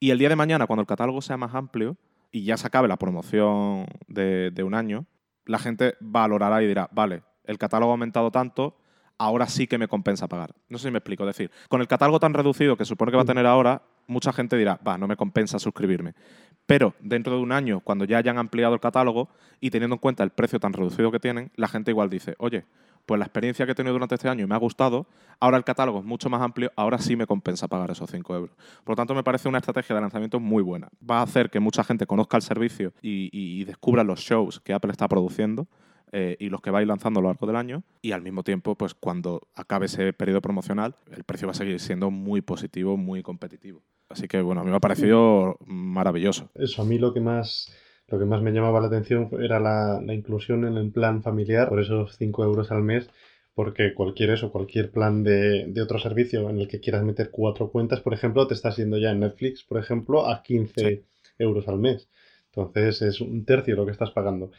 y el día de mañana, cuando el catálogo sea más amplio y ya se acabe la promoción de, de un año, la gente valorará y dirá, vale, el catálogo ha aumentado tanto, ahora sí que me compensa pagar. No sé si me explico. Es decir, con el catálogo tan reducido que supone que va a tener ahora, mucha gente dirá, va, no me compensa suscribirme. Pero dentro de un año, cuando ya hayan ampliado el catálogo y teniendo en cuenta el precio tan reducido que tienen, la gente igual dice, oye, pues la experiencia que he tenido durante este año me ha gustado, ahora el catálogo es mucho más amplio, ahora sí me compensa pagar esos 5 euros. Por lo tanto, me parece una estrategia de lanzamiento muy buena. Va a hacer que mucha gente conozca el servicio y descubra los shows que Apple está produciendo eh, y los que vais lanzando a lo largo del año. Y al mismo tiempo, pues cuando acabe ese periodo promocional, el precio va a seguir siendo muy positivo, muy competitivo. Así que bueno, a mí me ha parecido maravilloso. Eso, a mí lo que más lo que más me llamaba la atención era la, inclusión en el plan familiar por esos 5 euros al mes, porque cualquier eso, cualquier plan de, de, otro servicio en el que quieras meter cuatro cuentas, por ejemplo, te estás yendo ya en Netflix, por ejemplo, a 15 euros al mes. Entonces es un tercio lo que estás pagando.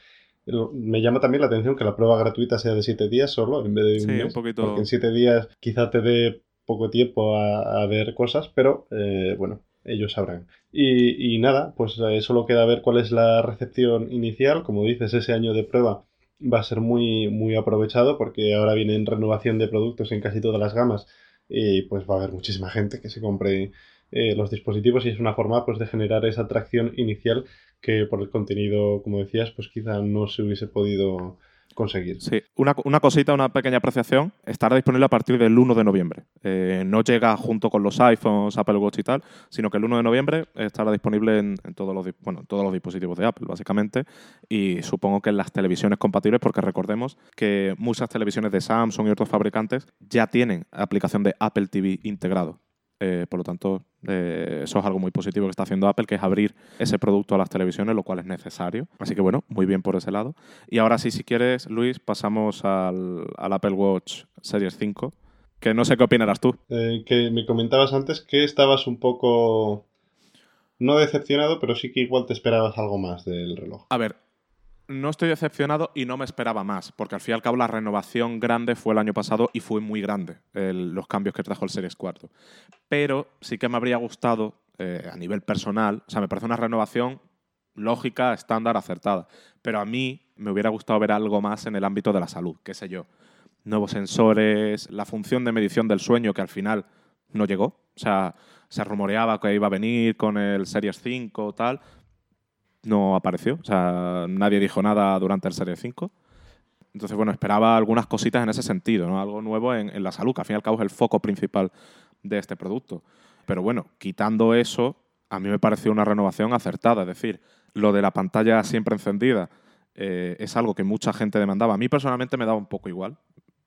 Me llama también la atención que la prueba gratuita sea de 7 días solo en vez de un mes. Porque en 7 días quizá te dé poco tiempo a, ver cosas, pero eh, bueno, ellos sabrán. Y, nada, pues eh, solo queda ver cuál es la recepción inicial. Como dices, ese año de prueba va a ser muy, muy aprovechado porque ahora viene en renovación de productos en casi todas las gamas y pues va a haber muchísima gente que se compre eh, los dispositivos y es una forma pues de generar esa atracción inicial que por el contenido, como decías, pues quizá no se hubiese podido conseguir. Sí, una, cosita, una pequeña apreciación, estará disponible a partir del 1 de noviembre. Eh, no llega junto con los iPhones, Apple Watch y tal, sino que el 1 de noviembre estará disponible en, todos, los, bueno, todos los dispositivos de Apple, básicamente, y supongo que en las televisiones compatibles, porque recordemos que muchas televisiones de Samsung y otros fabricantes ya tienen aplicación de Apple TV integrado. Eh, por lo tanto, eh, eso es algo muy positivo que está haciendo Apple, que es abrir ese producto a las televisiones, lo cual es necesario. Así que bueno, muy bien por ese lado. Y ahora sí, si quieres, Luis, pasamos al, Apple Watch Series 5, que no sé qué opinarás tú. Eh, que me comentabas antes que estabas un poco... No decepcionado, pero sí que igual te esperabas algo más del reloj. A ver, no estoy decepcionado y no me esperaba más, porque al fin y al cabo la renovación grande fue el año pasado y fue muy grande los cambios que trajo el Series 4. Pero sí que me habría gustado eh, a nivel personal, o sea, me parece una renovación lógica, estándar, acertada. Pero a mí me hubiera gustado ver algo más en el ámbito de la salud, qué sé yo. Nuevos sensores, la función de medición del sueño que al final no llegó. O sea, se rumoreaba que iba a venir con el Series 5 o tal, no apareció. O sea, nadie dijo nada durante el Serie 5. Entonces, bueno, esperaba algunas cositas en ese sentido, ¿no? Algo nuevo en, la salud, que al fin y al cabo es el foco principal de este producto. Pero bueno, quitando eso, a mí me pareció una renovación acertada. Es decir, lo de la pantalla siempre encendida eh, es algo que mucha gente demandaba. A mí personalmente me daba un poco igual.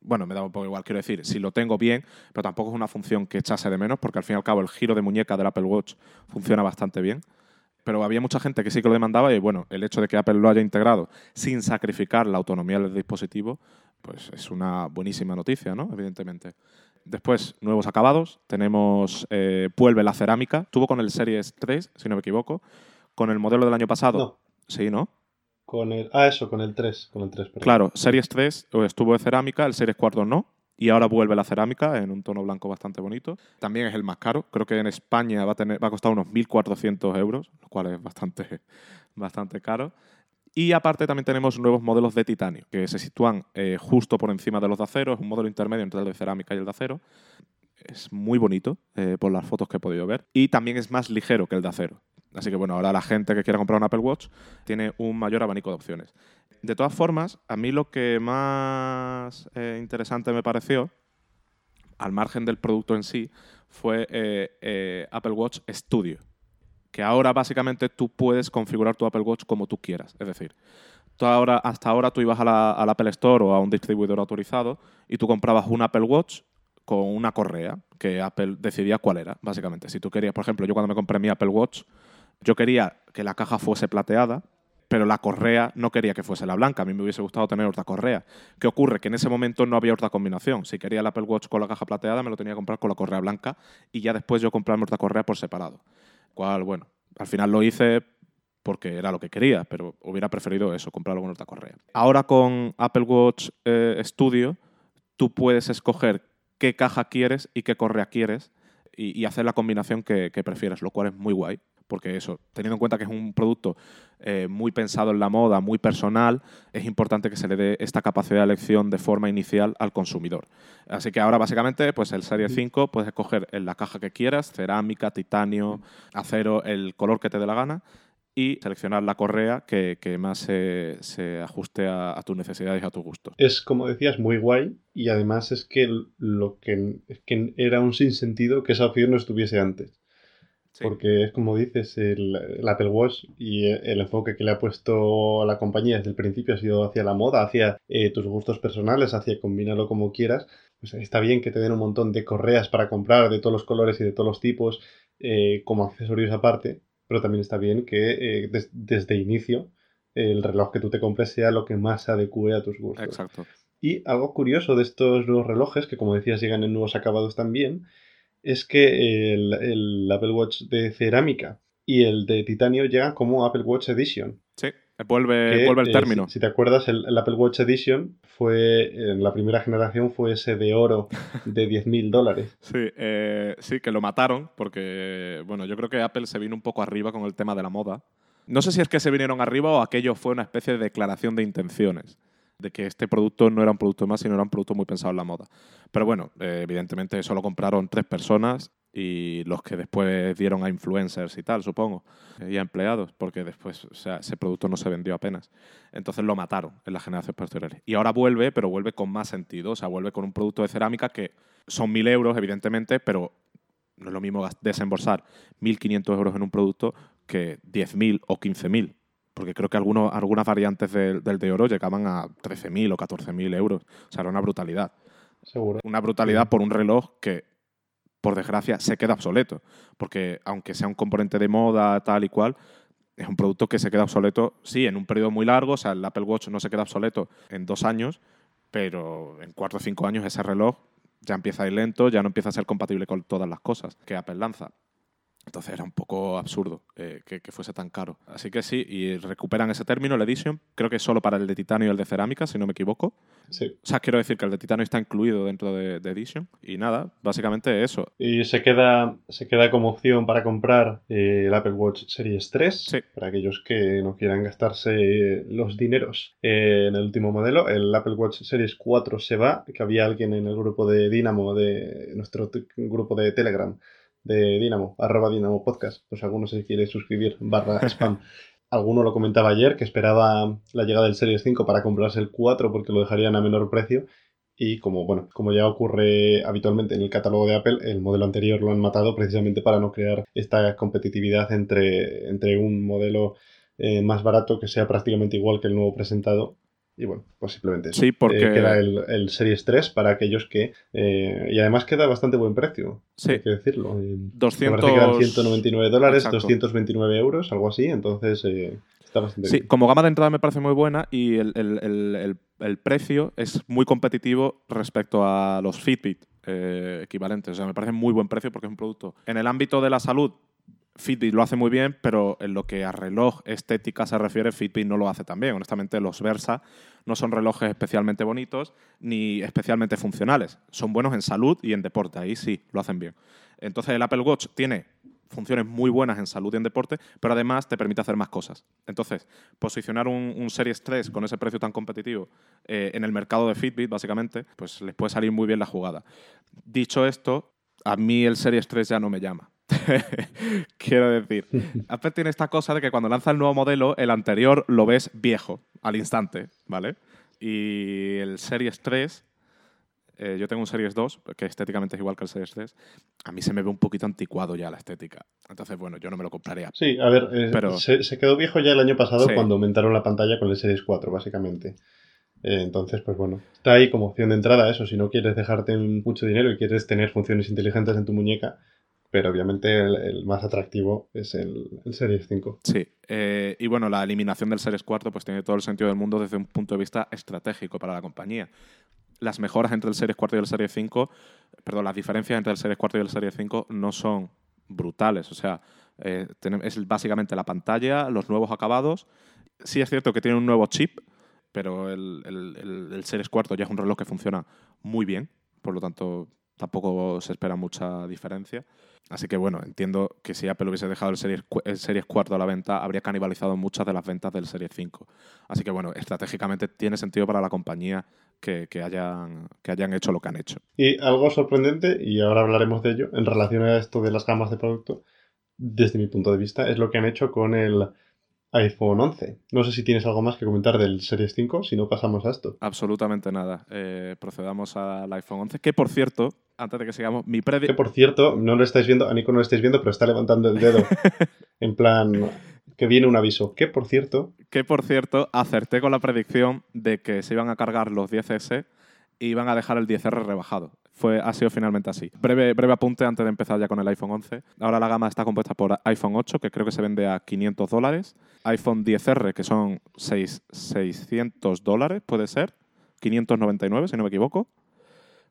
Bueno, me daba un poco igual, quiero decir, si lo tengo bien, pero tampoco es una función que echase de menos, porque al fin y al cabo el giro de muñeca del Apple Watch funciona bastante bien pero había mucha gente que sí que lo demandaba y bueno, el hecho de que Apple lo haya integrado sin sacrificar la autonomía del dispositivo, pues es una buenísima noticia, ¿no? Evidentemente. Después, nuevos acabados. Tenemos, eh, vuelve la cerámica. Tuvo con el Series 3, si no me equivoco. Con el modelo del año pasado. No. Sí, ¿no? Con el, ah, eso, con el 3. Con el 3 claro, Series 3 estuvo de cerámica, el Series 4 no. Y ahora vuelve la cerámica en un tono blanco bastante bonito. También es el más caro. Creo que en España va a, costar unos 1.400 euros, lo cual es bastante, bastante caro. Y aparte también tenemos nuevos modelos de titanio, que se sitúan eh, justo por encima de los de acero. Es un modelo intermedio entre el de cerámica y el de acero. Es muy bonito eh, por las fotos que he podido ver. Y también es más ligero que el de acero. Así que bueno, ahora la gente que quiera comprar un Apple Watch tiene un mayor abanico de opciones. De todas formas, a mí lo que más eh, interesante me pareció, al margen del producto en sí, fue eh, eh, Apple Watch Studio. Que ahora básicamente tú puedes configurar tu Apple Watch como tú quieras. Es decir, hasta ahora tú ibas a la, al Apple Store o a un distribuidor autorizado y tú comprabas un Apple Watch con una correa que Apple decidía cuál era, básicamente. Si tú querías, por ejemplo, yo cuando me compré mi Apple Watch, yo quería que la caja fuese plateada pero la correa no quería que fuese la blanca. A mí me hubiese gustado tener otra correa. ¿Qué ocurre? Que en ese momento no había otra combinación. Si quería el Apple Watch con la caja plateada, me lo tenía que comprar con la correa blanca y ya después yo comprarme otra correa por separado. Cual, bueno, al final lo hice porque era lo que quería, pero hubiera preferido eso, comprarlo con otra correa. Ahora con Apple Watch eh, Studio, tú puedes escoger qué caja quieres y qué correa quieres y, hacer la combinación que, que prefieras, lo cual es muy guay porque eso, teniendo en cuenta que es un producto eh, muy pensado en la moda, muy personal, es importante que se le dé esta capacidad de elección de forma inicial al consumidor. Así que ahora básicamente, pues el Serie 5 puedes escoger en la caja que quieras, cerámica, titanio, acero, el color que te dé la gana y seleccionar la correa que, más se, ajuste a, tus necesidades y a tu gusto. Es, como decías, muy guay y además es que lo que, es que era un sinsentido que esa opción no estuviese antes. Porque es como dices, el, Apple Watch y el enfoque que le ha puesto la compañía desde el principio ha sido hacia la moda, hacia eh, tus gustos personales, hacia combinarlo como quieras. Pues está bien que te den un montón de correas para comprar de todos los colores y de todos los tipos eh, como accesorios aparte, pero también está bien que eh, desde inicio el reloj que tú te compres sea lo que más se adecue a tus gustos. Exacto. Y algo curioso de estos nuevos relojes, que como decías llegan en nuevos acabados también, es que el, Apple Watch de cerámica y el de titanio llegan como Apple Watch Edition. Sí, vuelve, vuelve el término. si, te acuerdas, el, Apple Watch Edition fue, en la primera generación fue ese de oro de 10.000 dólares. Sí, eh, sí, que lo mataron porque, bueno, yo creo que Apple se vino un poco arriba con el tema de la moda. No sé si es que se vinieron arriba o aquello fue una especie de declaración de intenciones de que este producto no era un producto más, sino era un producto muy pensado en la moda. Pero bueno, eh, evidentemente solo compraron tres personas y los que después dieron a influencers y tal, supongo, y a empleados, porque después ese producto no se vendió apenas. Entonces lo mataron en las generaciones posteriores. Y ahora vuelve, pero vuelve con más sentido, o sea, vuelve con un producto de cerámica que son mil euros, evidentemente, pero no es lo mismo desembolsar 1.500 euros en un producto que 10.000 o 15.000 porque creo que algunos, algunas variantes del de oro llegaban a 13.000 o 14.000 euros. O sea, era una brutalidad. Seguro. Una brutalidad por un reloj que, por desgracia, se queda obsoleto. Porque aunque sea un componente de moda, tal y cual, es un producto que se queda obsoleto, sí, en un periodo muy largo. O sea, el Apple Watch no se queda obsoleto en dos años, pero en cuatro o cinco años ese reloj ya empieza a ir lento, ya no empieza a ser compatible con todas las cosas que Apple lanza. Entonces era un poco absurdo eh, que, fuese tan caro. Así que sí, y recuperan ese término, el Edition, creo que solo para el de titanio y el de cerámica, si no me equivoco. Sí. O sea, quiero decir que el de titanio está incluido dentro de, Edition. Y nada, básicamente eso. Y se queda, se queda como opción para comprar eh, el Apple Watch Series 3, sí. para aquellos que no quieran gastarse los dineros en el último modelo. El Apple Watch Series 4 se va, que había alguien en el grupo de Dynamo, de nuestro grupo de Telegram de Dinamo, arroba Dinamo Podcast. Pues alguno se quiere suscribir, barra spam. Alguno lo comentaba ayer que esperaba la llegada del Series 5 para comprarse el 4 porque lo dejarían a menor precio. Y como, bueno, como ya ocurre habitualmente en el catálogo de Apple, el modelo anterior lo han matado precisamente para no crear esta competitividad entre, entre un modelo eh, más barato que sea prácticamente igual que el nuevo presentado Y bueno, posiblemente Sí, porque... Eh, queda el, Series 3 para aquellos que... Eh, y además queda bastante buen precio, sí. hay que decirlo. 200... Me parece que 199 dólares, 229 euros, algo así, entonces eh, está bastante Sí, como gama de entrada me parece muy buena y el, precio es muy competitivo respecto a los Fitbit equivalentes. O sea, me parece muy buen precio porque es un producto. En el ámbito de la salud Fitbit lo hace muy bien, pero en lo que a reloj estética se refiere, Fitbit no lo hace tan bien. Honestamente, los Versa no son relojes especialmente bonitos ni especialmente funcionales. Son buenos en salud y en deporte, ahí sí, lo hacen bien. Entonces, el Apple Watch tiene funciones muy buenas en salud y en deporte, pero además te permite hacer más cosas. Entonces, posicionar un, Series 3 con ese precio tan competitivo eh, en el mercado de Fitbit, básicamente, pues les puede salir muy bien la jugada. Dicho esto, a mí el Series 3 ya no me llama. Quiero decir, Apple tiene esta cosa de que cuando lanza el nuevo modelo, el anterior lo ves viejo al instante, ¿vale? Y el Series 3, eh, yo tengo un Series 2, que estéticamente es igual que el Series 3, a mí se me ve un poquito anticuado ya la estética. Entonces, bueno, yo no me lo compraría. Sí, a ver, eh, pero... se, quedó viejo ya el año pasado cuando aumentaron la pantalla con el Series 4, básicamente. Eh, entonces, pues bueno, está ahí como opción de entrada eso. Si no quieres dejarte mucho dinero y quieres tener funciones inteligentes en tu muñeca, pero obviamente el, más atractivo es el, Series 5. Sí, eh, y bueno, la eliminación del Series 4 pues tiene todo el sentido del mundo desde un punto de vista estratégico para la compañía. Las mejoras entre el Series 4 y el Series 5, perdón, las diferencias entre el Series 4 y el Series 5 no son brutales, o sea, eh, es básicamente la pantalla, los nuevos acabados. Sí es cierto que tiene un nuevo chip, pero el, el, el Series 4 ya es un reloj que funciona muy bien, por lo tanto tampoco se espera mucha diferencia. Así que bueno, entiendo que si Apple hubiese dejado el Series, el Series 4 a la venta, habría canibalizado muchas de las ventas del Series 5. Así que bueno, estratégicamente tiene sentido para la compañía que, hayan, que hayan hecho lo que han hecho. Y algo sorprendente, y ahora hablaremos de ello, en relación a esto de las gamas de producto, desde mi punto de vista, es lo que han hecho con el iPhone 11. No sé si tienes algo más que comentar del Series 5, si no pasamos a esto. Absolutamente nada. Eh, procedamos al iPhone 11, que por cierto, antes de que sigamos, mi predicción... Que por cierto, no lo estáis viendo, a Nico no lo estáis viendo, pero está levantando el dedo en plan que viene un aviso. Que por cierto... Que por cierto, acerté con la predicción de que se iban a cargar los 10S y iban a dejar el 10R rebajado fue, ha sido finalmente así. Breve, breve apunte antes de empezar ya con el iPhone 11. Ahora la gama está compuesta por iPhone 8, que creo que se vende a 500 dólares, iPhone 10R, que son 600 dólares, puede ser, 599 si no me equivoco,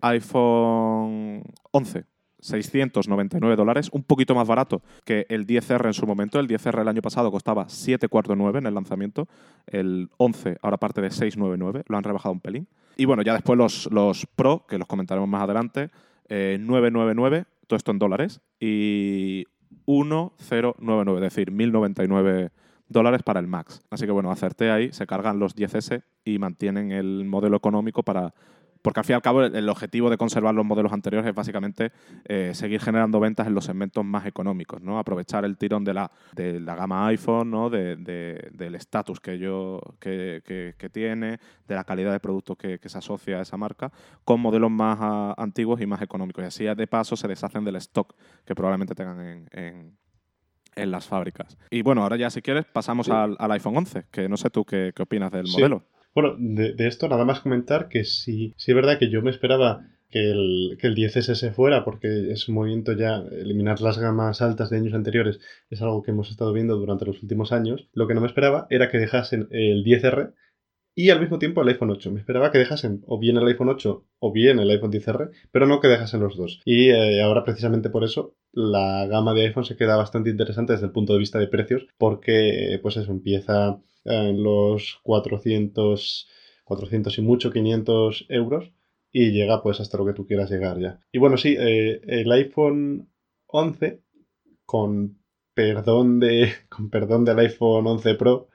iPhone 11, 699 dólares, un poquito más barato que el 10R en su momento. El 10R el año pasado costaba 749 en el lanzamiento, el 11 ahora parte de 699, lo han rebajado un pelín. Y bueno, ya después los, los Pro, que los comentaremos más adelante, 999, eh, todo esto en dólares, y 1099, es decir, 1099 dólares para el Max. Así que bueno, acerté ahí, se cargan los 10S y mantienen el modelo económico para porque al fin y al cabo el objetivo de conservar los modelos anteriores es básicamente eh, seguir generando ventas en los segmentos más económicos, ¿no? aprovechar el tirón de la, de la gama iPhone, ¿no? del estatus que, yo, que, que, tiene, de la calidad de producto que, se asocia a esa marca, con modelos más ah, antiguos y más económicos. Y así de paso se deshacen del stock que probablemente tengan en, en las fábricas. Y bueno, ahora ya si quieres pasamos al, iPhone 11, que no sé tú qué, qué opinas del modelo. Bueno, de, esto nada más comentar que sí, sí es verdad que yo me esperaba que el, que el 10S se fuera porque es un movimiento ya, eliminar las gamas altas de años anteriores es algo que hemos estado viendo durante los últimos años. Lo que no me esperaba era que dejasen el 10R y al mismo tiempo el iPhone 8. Me esperaba que dejasen o bien el iPhone 8 o bien el iPhone 10R, pero no que dejasen los dos. Y eh, ahora precisamente por eso la gama de iPhone se queda bastante interesante desde el punto de vista de precios porque pues eso empieza en los 400, 400 y mucho, 500 euros y llega pues hasta lo que tú quieras llegar ya. Y bueno, sí, eh, el iPhone 11 con perdón de con perdón del iPhone 11 Pro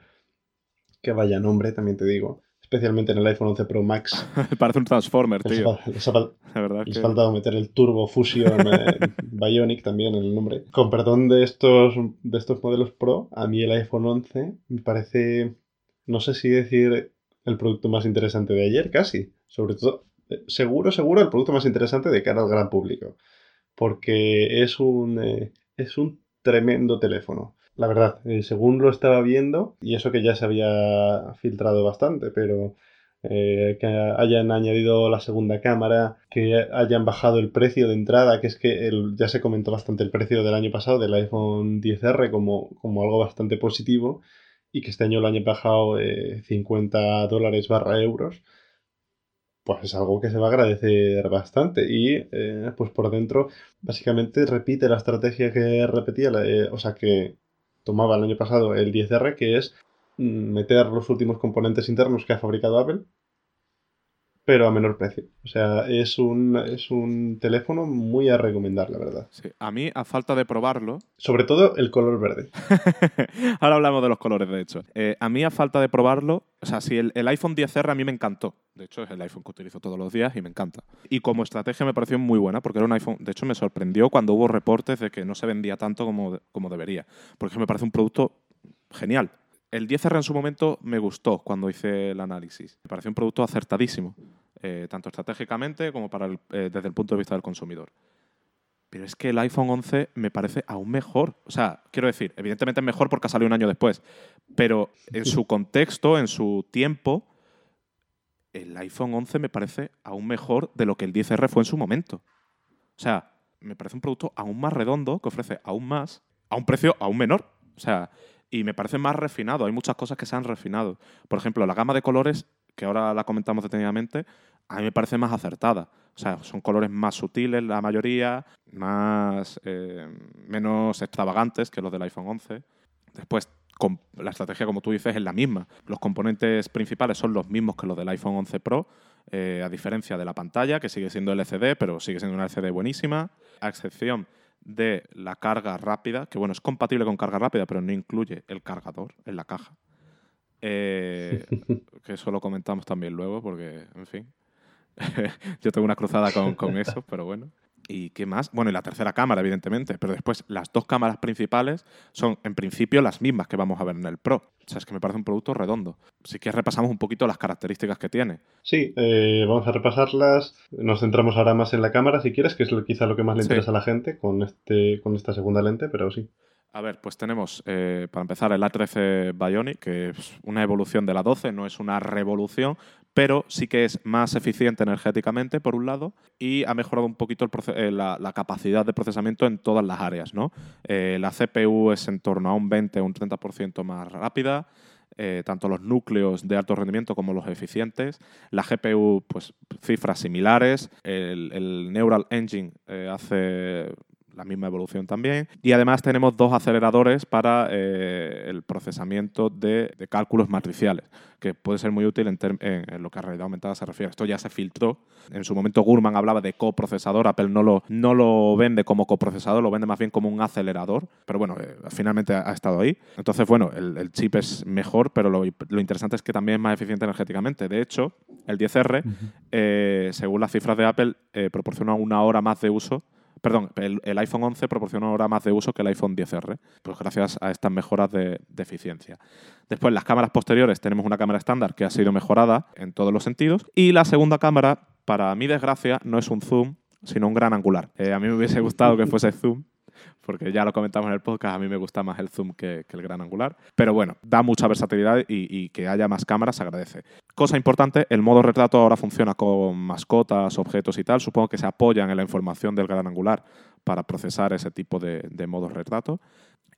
que vaya nombre, también te digo, especialmente en el iPhone 11 Pro Max. Parece un Transformer, tío. Les ha, faltado meter el Turbo Fusion eh, Bionic también en el nombre. Con perdón de estos, de estos modelos Pro, a mí el iPhone 11 me parece, no sé si decir el producto más interesante de ayer, casi. Sobre todo, eh, seguro, seguro el producto más interesante de cara al gran público. Porque es un, eh, es un tremendo teléfono la verdad, eh, según lo estaba viendo, y eso que ya se había filtrado bastante, pero eh, que hayan añadido la segunda cámara, que hayan bajado el precio de entrada, que es que ya se comentó bastante el precio del año pasado del iPhone 10R como, como algo bastante positivo y que este año lo hayan bajado 50 dólares barra euros pues es algo que se va a agradecer bastante. Y eh, pues por dentro, básicamente repite la estrategia que repetía, eh, o sea, que tomaba el año pasado el 10R, que es mm, meter los últimos componentes internos que ha fabricado Apple pero a menor precio. O sea, es un, es un teléfono muy a recomendar, la verdad. Sí, a mí, a falta de probarlo... Sobre todo el color verde. Ahora hablamos de los colores, de hecho. Eh, a mí, a falta de probarlo, o sea, si el, iPhone 10R a mí me encantó. De hecho, es el iPhone que utilizo todos los días y me encanta. Y como estrategia me pareció muy buena, porque era un iPhone... De hecho, me sorprendió cuando hubo reportes de que no se vendía tanto como, como debería. Porque me parece un producto genial. El 10R en su momento me gustó cuando hice el análisis. Me pareció un producto acertadísimo, eh, tanto estratégicamente como para eh, desde el punto de vista del consumidor. Pero es que el iPhone 11 me parece aún mejor. O sea, quiero decir, evidentemente es mejor porque ha salido un año después, pero en su contexto, en su tiempo, el iPhone 11 me parece aún mejor de lo que el 10R fue en su momento. O sea, me parece un producto aún más redondo, que ofrece aún más, a un precio aún menor. O sea, y me parece más refinado. Hay muchas cosas que se han refinado. Por ejemplo, la gama de colores, que ahora la comentamos detenidamente, a mí me parece más acertada. O sea, son colores más sutiles la mayoría, más eh, menos extravagantes que los del iPhone 11. Después, la estrategia, como tú dices, es la misma. Los componentes principales son los mismos que los del iPhone 11 Pro, eh, a diferencia de la pantalla, que sigue siendo LCD, pero sigue siendo una LCD buenísima, a excepción de la carga rápida, que bueno, es compatible con carga rápida, pero no incluye el cargador en la caja. Eh, que eso lo comentamos también luego, porque, en fin, yo tengo una cruzada con, con eso, pero bueno. ¿Y qué más? Bueno, y la tercera cámara, evidentemente, pero después las dos cámaras principales son en principio las mismas que vamos a ver en el Pro. O sea, es que me parece un producto redondo. Si quieres repasamos un poquito las características que tiene. Sí, eh, vamos a repasarlas. Nos centramos ahora más en la cámara, si quieres, que es quizá lo que más le interesa a la gente con, este, con esta segunda lente, pero sí. A ver, pues tenemos, eh, para empezar, el A13 Bionic, que es una evolución de la 12, no es una revolución, pero sí que es más eficiente energéticamente, por un lado, y ha mejorado un poquito eh, la, capacidad de procesamiento en todas las áreas. ¿no? Eh, la CPU es en torno a un 20 o un 30% más rápida. tanto los núcleos de alto rendimiento como los eficientes. La GPU, pues cifras similares. El, el Neural Engine hace la misma evolución también. Y además tenemos dos aceleradores para eh, el procesamiento de, cálculos matriciales, que puede ser muy útil en, lo que a realidad aumentada se refiere. Esto ya se filtró. En su momento Gurman hablaba de coprocesador, Apple no lo, no lo vende como coprocesador, lo vende más bien como un acelerador, pero bueno, eh, finalmente ha, estado ahí. Entonces, bueno, el, chip es mejor, pero lo, interesante es que también es más eficiente energéticamente. De hecho, el 10R, eh, según las cifras de Apple, proporciona una hora más de uso perdón, el, iPhone 11 proporciona ahora más de uso que el iPhone 10R, pues gracias a estas mejoras de, eficiencia. Después, las cámaras posteriores, tenemos una cámara estándar que ha sido mejorada en todos los sentidos. Y la segunda cámara, para mi desgracia, no es un zoom, sino un gran angular. Eh, a mí me hubiese gustado que fuese zoom, porque ya lo comentamos en el podcast, a mí me gusta más el zoom que, el gran angular. Pero bueno, da mucha versatilidad y, que haya más cámaras se agradece. Cosa importante, el modo retrato ahora funciona con mascotas, objetos y tal. Supongo que se apoyan en la información del gran angular para procesar ese tipo de, de modos retrato.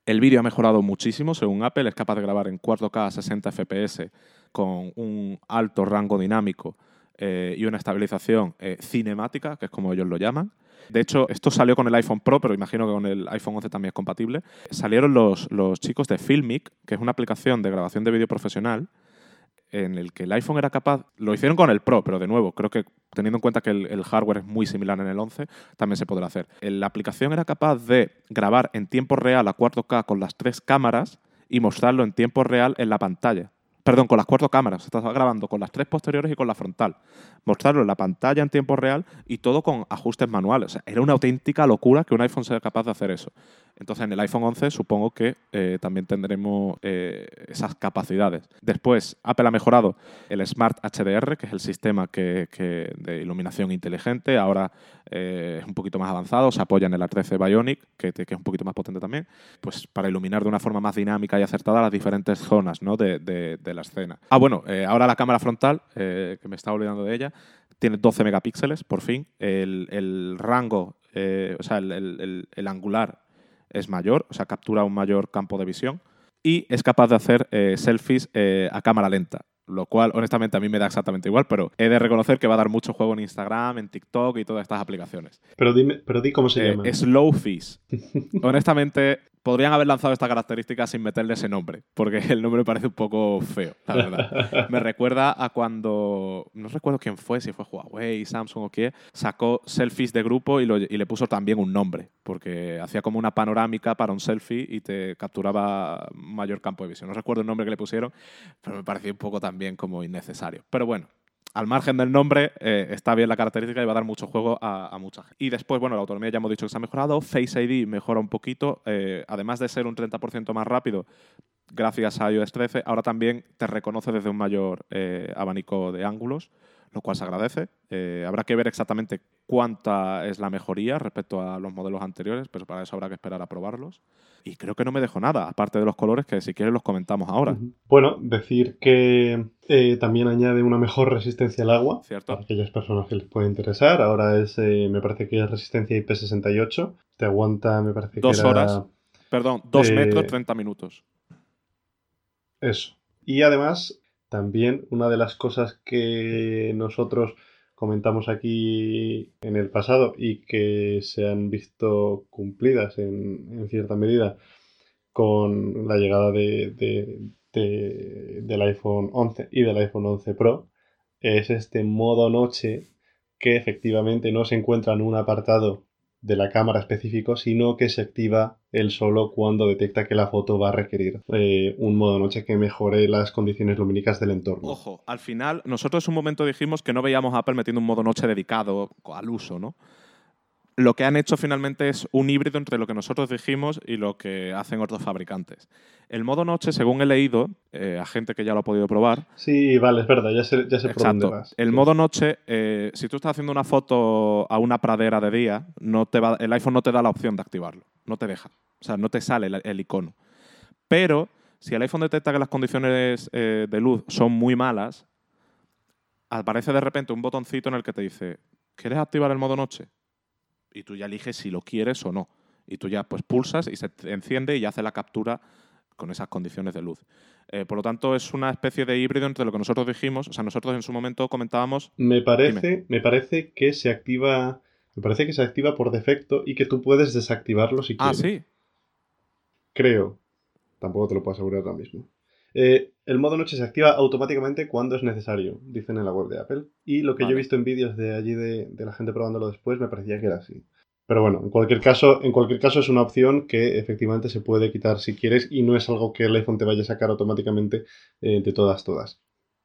El vídeo ha mejorado muchísimo, según Apple, es capaz de grabar en 4K a 60 FPS con un alto rango dinámico eh, y una estabilización eh, cinemática, que es como ellos lo llaman. De hecho, esto salió con el iPhone Pro, pero imagino que con el iPhone 11 también es compatible. Salieron los, los chicos de Filmic, que es una aplicación de grabación de vídeo profesional, en el que el iPhone era capaz, lo hicieron con el Pro, pero de nuevo, creo que teniendo en cuenta que el, hardware es muy similar en el 11, también se podrá hacer. La aplicación era capaz de grabar en tiempo real a 4K con las tres cámaras y mostrarlo en tiempo real en la pantalla. Perdón, con las cuatro cámaras. Estaba grabando con las tres posteriores y con la frontal. Mostrarlo en la pantalla en tiempo real y todo con ajustes manuales. era una auténtica locura que un iPhone sea capaz de hacer eso. Entonces en el iPhone 11 supongo que eh, también tendremos eh, esas capacidades. Después, Apple ha mejorado el Smart HDR, que es el sistema que, de iluminación inteligente. Ahora eh, es un poquito más avanzado, se apoya en el A13 Bionic, que, es un poquito más potente también, pues para iluminar de una forma más dinámica y acertada las diferentes zonas de, la escena. Ah, bueno, ahora la cámara frontal, que me estaba olvidando de ella, tiene 12 megapíxeles, por fin. El, rango, o sea, el angular es mayor, o sea, captura un mayor campo de visión y es capaz de hacer eh, selfies eh, a cámara lenta. Lo cual, honestamente, a mí me da exactamente igual, pero he de reconocer que va a dar mucho juego en Instagram, en TikTok y todas estas aplicaciones. Pero, dime, pero di cómo se eh, llama. Slow honestamente, podrían haber lanzado esta característica sin meterle ese nombre, porque el nombre me parece un poco feo, la verdad. me recuerda a cuando, no recuerdo quién fue, si fue Huawei, Samsung o qué, sacó selfies de grupo y, le puso también un nombre, porque hacía como una panorámica para un selfie y te capturaba mayor campo de visión. No recuerdo el nombre que le pusieron, pero me parecía un poco también como innecesario. Pero bueno, al margen del nombre, eh, está bien la característica y va a dar mucho juego a, mucha gente. Y después, bueno, la autonomía ya hemos dicho que se ha mejorado. Face ID mejora un poquito. Eh, además de ser un 30% más rápido, gracias a iOS 13, ahora también te reconoce desde un mayor eh, abanico de ángulos lo cual se agradece. Eh, habrá que ver exactamente cuánta es la mejoría respecto a los modelos anteriores, pero para eso habrá que esperar a probarlos. Y creo que no me dejo nada, aparte de los colores, que si quieres los comentamos ahora. Bueno, decir que eh, también añade una mejor resistencia al agua. Cierto. Para aquellas personas que les puede interesar. Ahora es, eh, me parece que es resistencia IP68. Te aguanta, me parece dos que. Dos horas. Perdón, dos metros, 30 minutos. Eso. Y además también una de las cosas que nosotros comentamos aquí en el pasado y que se han visto cumplidas en, cierta medida con la llegada de, del iPhone 11 y del iPhone 11 Pro es este modo noche que efectivamente no se encuentra en un apartado de la cámara específico, sino que se activa él solo cuando detecta que la foto va a requerir eh, un modo noche que mejore las condiciones lumínicas del entorno. Ojo, al final nosotros un momento dijimos que no veíamos a Apple metiendo un modo noche dedicado al uso, ¿no? Lo que han hecho finalmente es un híbrido entre lo que nosotros dijimos y lo que hacen otros fabricantes. El modo noche, según he leído, eh, a gente que ya lo ha podido probar. Sí, vale, es verdad, ya sé, ya sé por dónde vas. El modo noche, eh, si tú estás haciendo una foto a una pradera de día, no te va, el iPhone no te da la opción de activarlo, no te deja. O sea, no te sale el, icono. Pero si el iPhone detecta que las condiciones eh, de luz son muy malas, aparece de repente un botoncito en el que te dice, ¿quieres activar el modo noche? Y tú ya eliges si lo quieres o no. Y tú ya pues pulsas y se enciende y hace la captura con esas condiciones de luz. Eh, por lo tanto, es una especie de híbrido entre lo que nosotros dijimos. O sea, nosotros en su momento comentábamos. Me parece, me parece que se activa. Me parece que se activa por defecto y que tú puedes desactivarlo si ah, quieres. Ah, sí. Creo. Tampoco te lo puedo asegurar ahora mismo. Eh, el modo noche se activa automáticamente cuando es necesario, dicen en la web de Apple. Y lo que yo he visto en vídeos de allí de, la gente probándolo después me parecía que era así. Pero bueno, en cualquier caso, en cualquier caso es una opción que efectivamente se puede quitar si quieres y no es algo que el iPhone te vaya a sacar automáticamente eh, de todas, todas.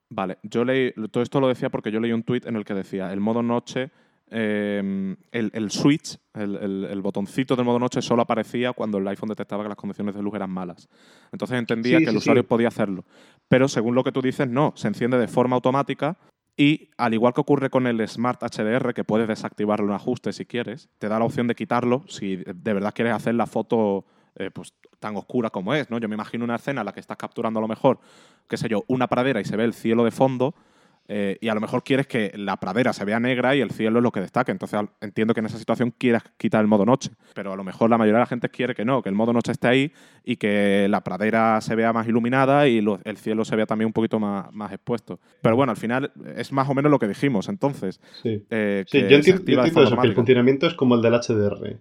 Vale, yo leí, todo esto lo decía porque yo leí un tweet en el que decía, el modo noche Em, el, switch, el, botoncito del modo noche, solo aparecía cuando el iPhone detectaba que las condiciones de luz eran malas. Entonces entendía que el usuario podía hacerlo. Pero según lo que tú dices, no, se enciende de forma automática y al igual que ocurre con el Smart HDR, que puedes desactivarlo en ajuste si quieres, te da la opción de quitarlo si de verdad quieres hacer la foto eh, pues, tan oscura como es. ¿no? Yo me imagino una escena en la que estás capturando a lo mejor, qué sé yo, una pradera y se ve el cielo de fondo eh, y a lo mejor quieres que la pradera se vea negra y el cielo es lo que destaque. Entonces entiendo que en esa situación quieras quitar el modo noche. Pero a lo mejor la mayoría de la gente quiere que no, que el modo noche esté ahí y que la pradera se vea más iluminada y el cielo se vea también un poquito más, más expuesto. Pero bueno, al final es más o menos lo que dijimos entonces. Sí, eh, yo entiendo, eso, que el funcionamiento es como el del HDR.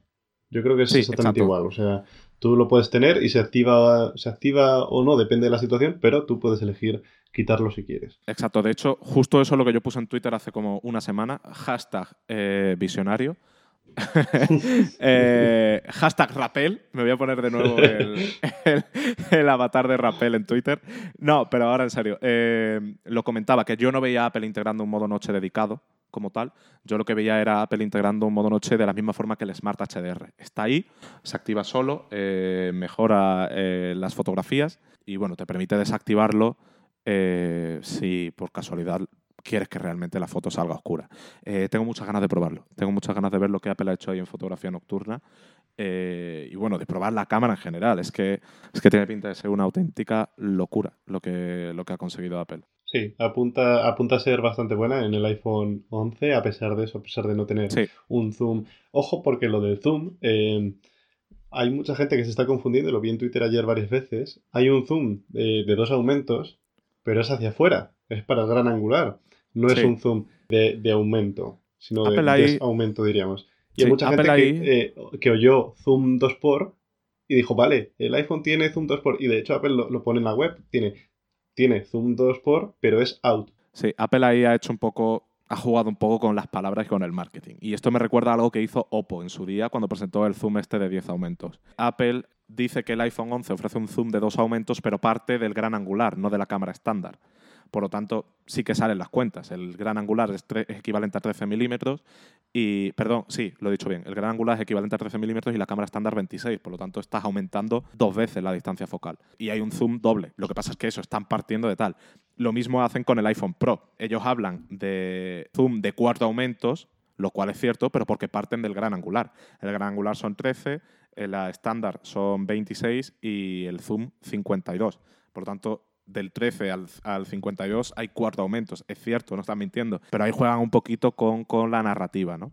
Yo creo que es exactamente igual. O sea, tú lo puedes tener y se activa, se activa o no, depende de la situación, pero tú puedes elegir quitarlo si quieres. Exacto, de hecho, justo eso es lo que yo puse en Twitter hace como una semana, hashtag eh, visionario. Eh, hashtag Rappel, me voy a poner de nuevo el, avatar de Rappel en Twitter. No, pero ahora en serio, eh, lo comentaba, que yo no veía Apple integrando un modo noche dedicado, como tal. Yo lo que veía era Apple integrando un modo noche de la misma forma que el Smart HDR. Está ahí, se activa solo, eh, mejora eh, las fotografías y bueno, te permite desactivarlo eh, si por casualidad quieres que realmente la foto salga oscura. tengo muchas ganas de probarlo. Tengo muchas ganas de ver lo que Apple ha hecho ahí en fotografía nocturna. y bueno, de probar la cámara en general. Es que, es que tiene pinta de ser una auténtica locura lo que, lo que ha conseguido Apple. Sí, apunta, apunta a ser bastante buena en el iPhone 11, a pesar de eso, a pesar de no tener un zoom. Ojo, porque lo del zoom, em, hay mucha gente que se está confundiendo, lo vi en Twitter ayer varias veces. Hay un zoom de, dos aumentos, pero es hacia afuera, es para el gran angular. No es un zoom de, aumento, sino de aumento, diríamos. Y hay mucha gente que, eh, que, oyó zoom 2x y dijo, vale, el iPhone tiene zoom 2x. Y de hecho Apple lo, lo pone en la web, tiene tiene zoom 2 por, pero es out. Sí, Apple ahí ha hecho un poco, ha jugado un poco con las palabras y con el marketing. Y esto me recuerda a algo que hizo Oppo en su día cuando presentó el zoom este de 10 aumentos. Apple dice que el iPhone 11 ofrece un zoom de dos aumentos, pero parte del gran angular, no de la cámara estándar. Por lo tanto, sí que salen las cuentas. El gran angular es, equivalente a 13 milímetros y, perdón, sí, lo he dicho bien. El gran angular es equivalente a 13 milímetros y la cámara estándar 26. Por lo tanto, estás aumentando dos veces la distancia focal. Y hay un zoom doble. Lo que pasa es que eso, están partiendo de tal. Lo mismo hacen con el iPhone Pro. Ellos hablan de zoom de cuatro aumentos, lo cual es cierto, pero porque parten del gran angular. El gran angular son 13, la estándar son 26 y el zoom 52. Por lo tanto, del 13 al, al, 52 hay cuatro aumentos. Es cierto, no están mintiendo. Pero ahí juegan un poquito con, con la narrativa, ¿no?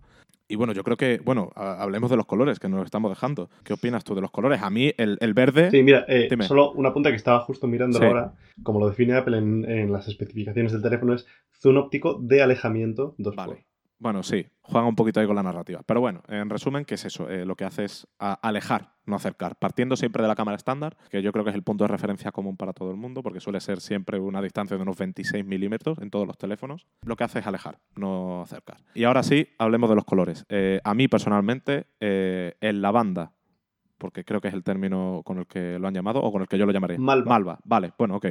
Y bueno, yo creo que, bueno, hablemos de los colores que nos estamos dejando. ¿Qué opinas tú de los colores? A mí, el, el verde. Sí, mira, eh, solo una punta que estaba justo mirando ahora, como lo define Apple en, en, las especificaciones del teléfono, es zoom óptico de alejamiento 2 vale. Bueno, sí, juega un poquito ahí con la narrativa. Pero bueno, en resumen, ¿qué es eso? Eh, lo que hace es alejar, no acercar. Partiendo siempre de la cámara estándar, que yo creo que es el punto de referencia común para todo el mundo, porque suele ser siempre una distancia de unos 26 milímetros en todos los teléfonos. Lo que hace es alejar, no acercar. Y ahora sí, hablemos de los colores. Eh, a mí personalmente, eh, el lavanda, porque creo que es el término con el que lo han llamado, o con el que yo lo llamaré. Malva. Malva, vale, bueno, ok.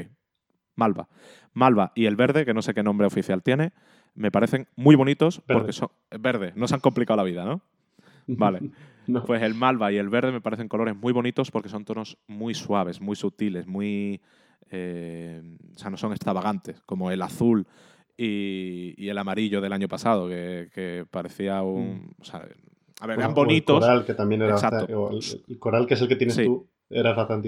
Malva. Malva y el verde, que no sé qué nombre oficial tiene, me parecen muy bonitos porque son verde, no se han complicado la vida, ¿no? Vale. Pues el malva y el verde me parecen colores muy bonitos porque son tonos muy suaves, muy sutiles, muy... Eh, o sea, no son extravagantes, como el azul y, el amarillo del año pasado, que, parecía un... Mm. O sea, a ver, eran bonitos. El coral, que también era... Exacto. el, coral, que es el que tienes tú,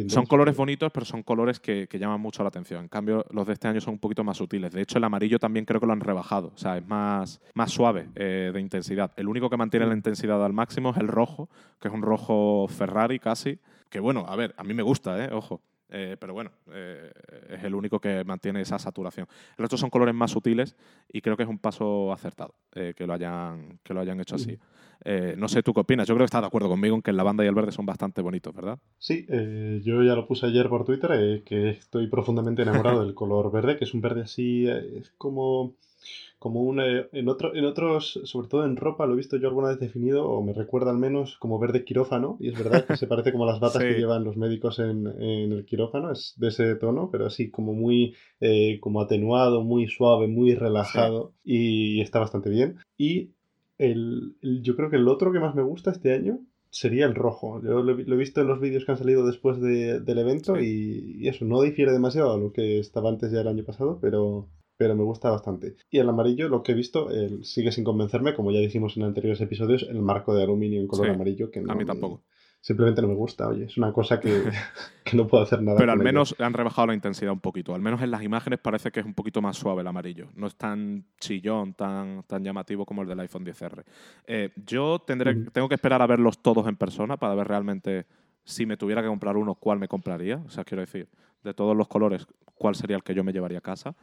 son colores bonitos, pero son colores que, llaman mucho la atención. En cambio, los de este año son un poquito más sutiles. De hecho, el amarillo también creo que lo han rebajado. O sea, es más, más suave eh, de intensidad. El único que mantiene la intensidad al máximo es el rojo, que es un rojo Ferrari casi. Que bueno, a ver, a mí me gusta, ¿eh? Ojo. Eh, pero bueno, eh, es el único que mantiene esa saturación. El resto son colores más sutiles y creo que es un paso acertado que, lo hayan, que lo hayan hecho así. Eh, no sé tú qué opinas. Yo creo que estás de acuerdo conmigo en que la banda y el verde son bastante bonitos, ¿verdad? Sí, eh, yo ya lo puse ayer por Twitter, eh, que estoy profundamente enamorado del color verde, que es un verde así, es como, como un... en, otro, en otros, sobre todo en ropa, lo he visto yo alguna vez definido, o me recuerda al menos como verde quirófano, y es verdad que se parece como a las batas que llevan los médicos en, el quirófano, es de ese tono, pero así como muy como atenuado, muy suave, muy relajado, y está bastante bien. Y el, yo creo que el otro que más me gusta este año sería el rojo. Yo lo, he visto en los vídeos que han salido después del evento y, eso, no difiere demasiado a lo que estaba antes ya el año pasado, pero, pero me gusta bastante. Y el amarillo, lo que he visto, sigue sin convencerme, como ya dijimos en anteriores episodios, el marco de aluminio en color amarillo. Que a mí tampoco simplemente no me gusta, oye, es una cosa que, no puedo hacer nada. Pero al menos han rebajado la intensidad un poquito, al menos en las imágenes parece que es un poquito más suave el amarillo, no es tan chillón, tan, tan llamativo como el del iPhone 10R. Eh, yo tendré, tengo que esperar a verlos todos en persona para ver realmente si me tuviera que comprar uno, cuál me compraría, o sea, quiero decir, de todos los colores, cuál sería el que yo me llevaría a casa.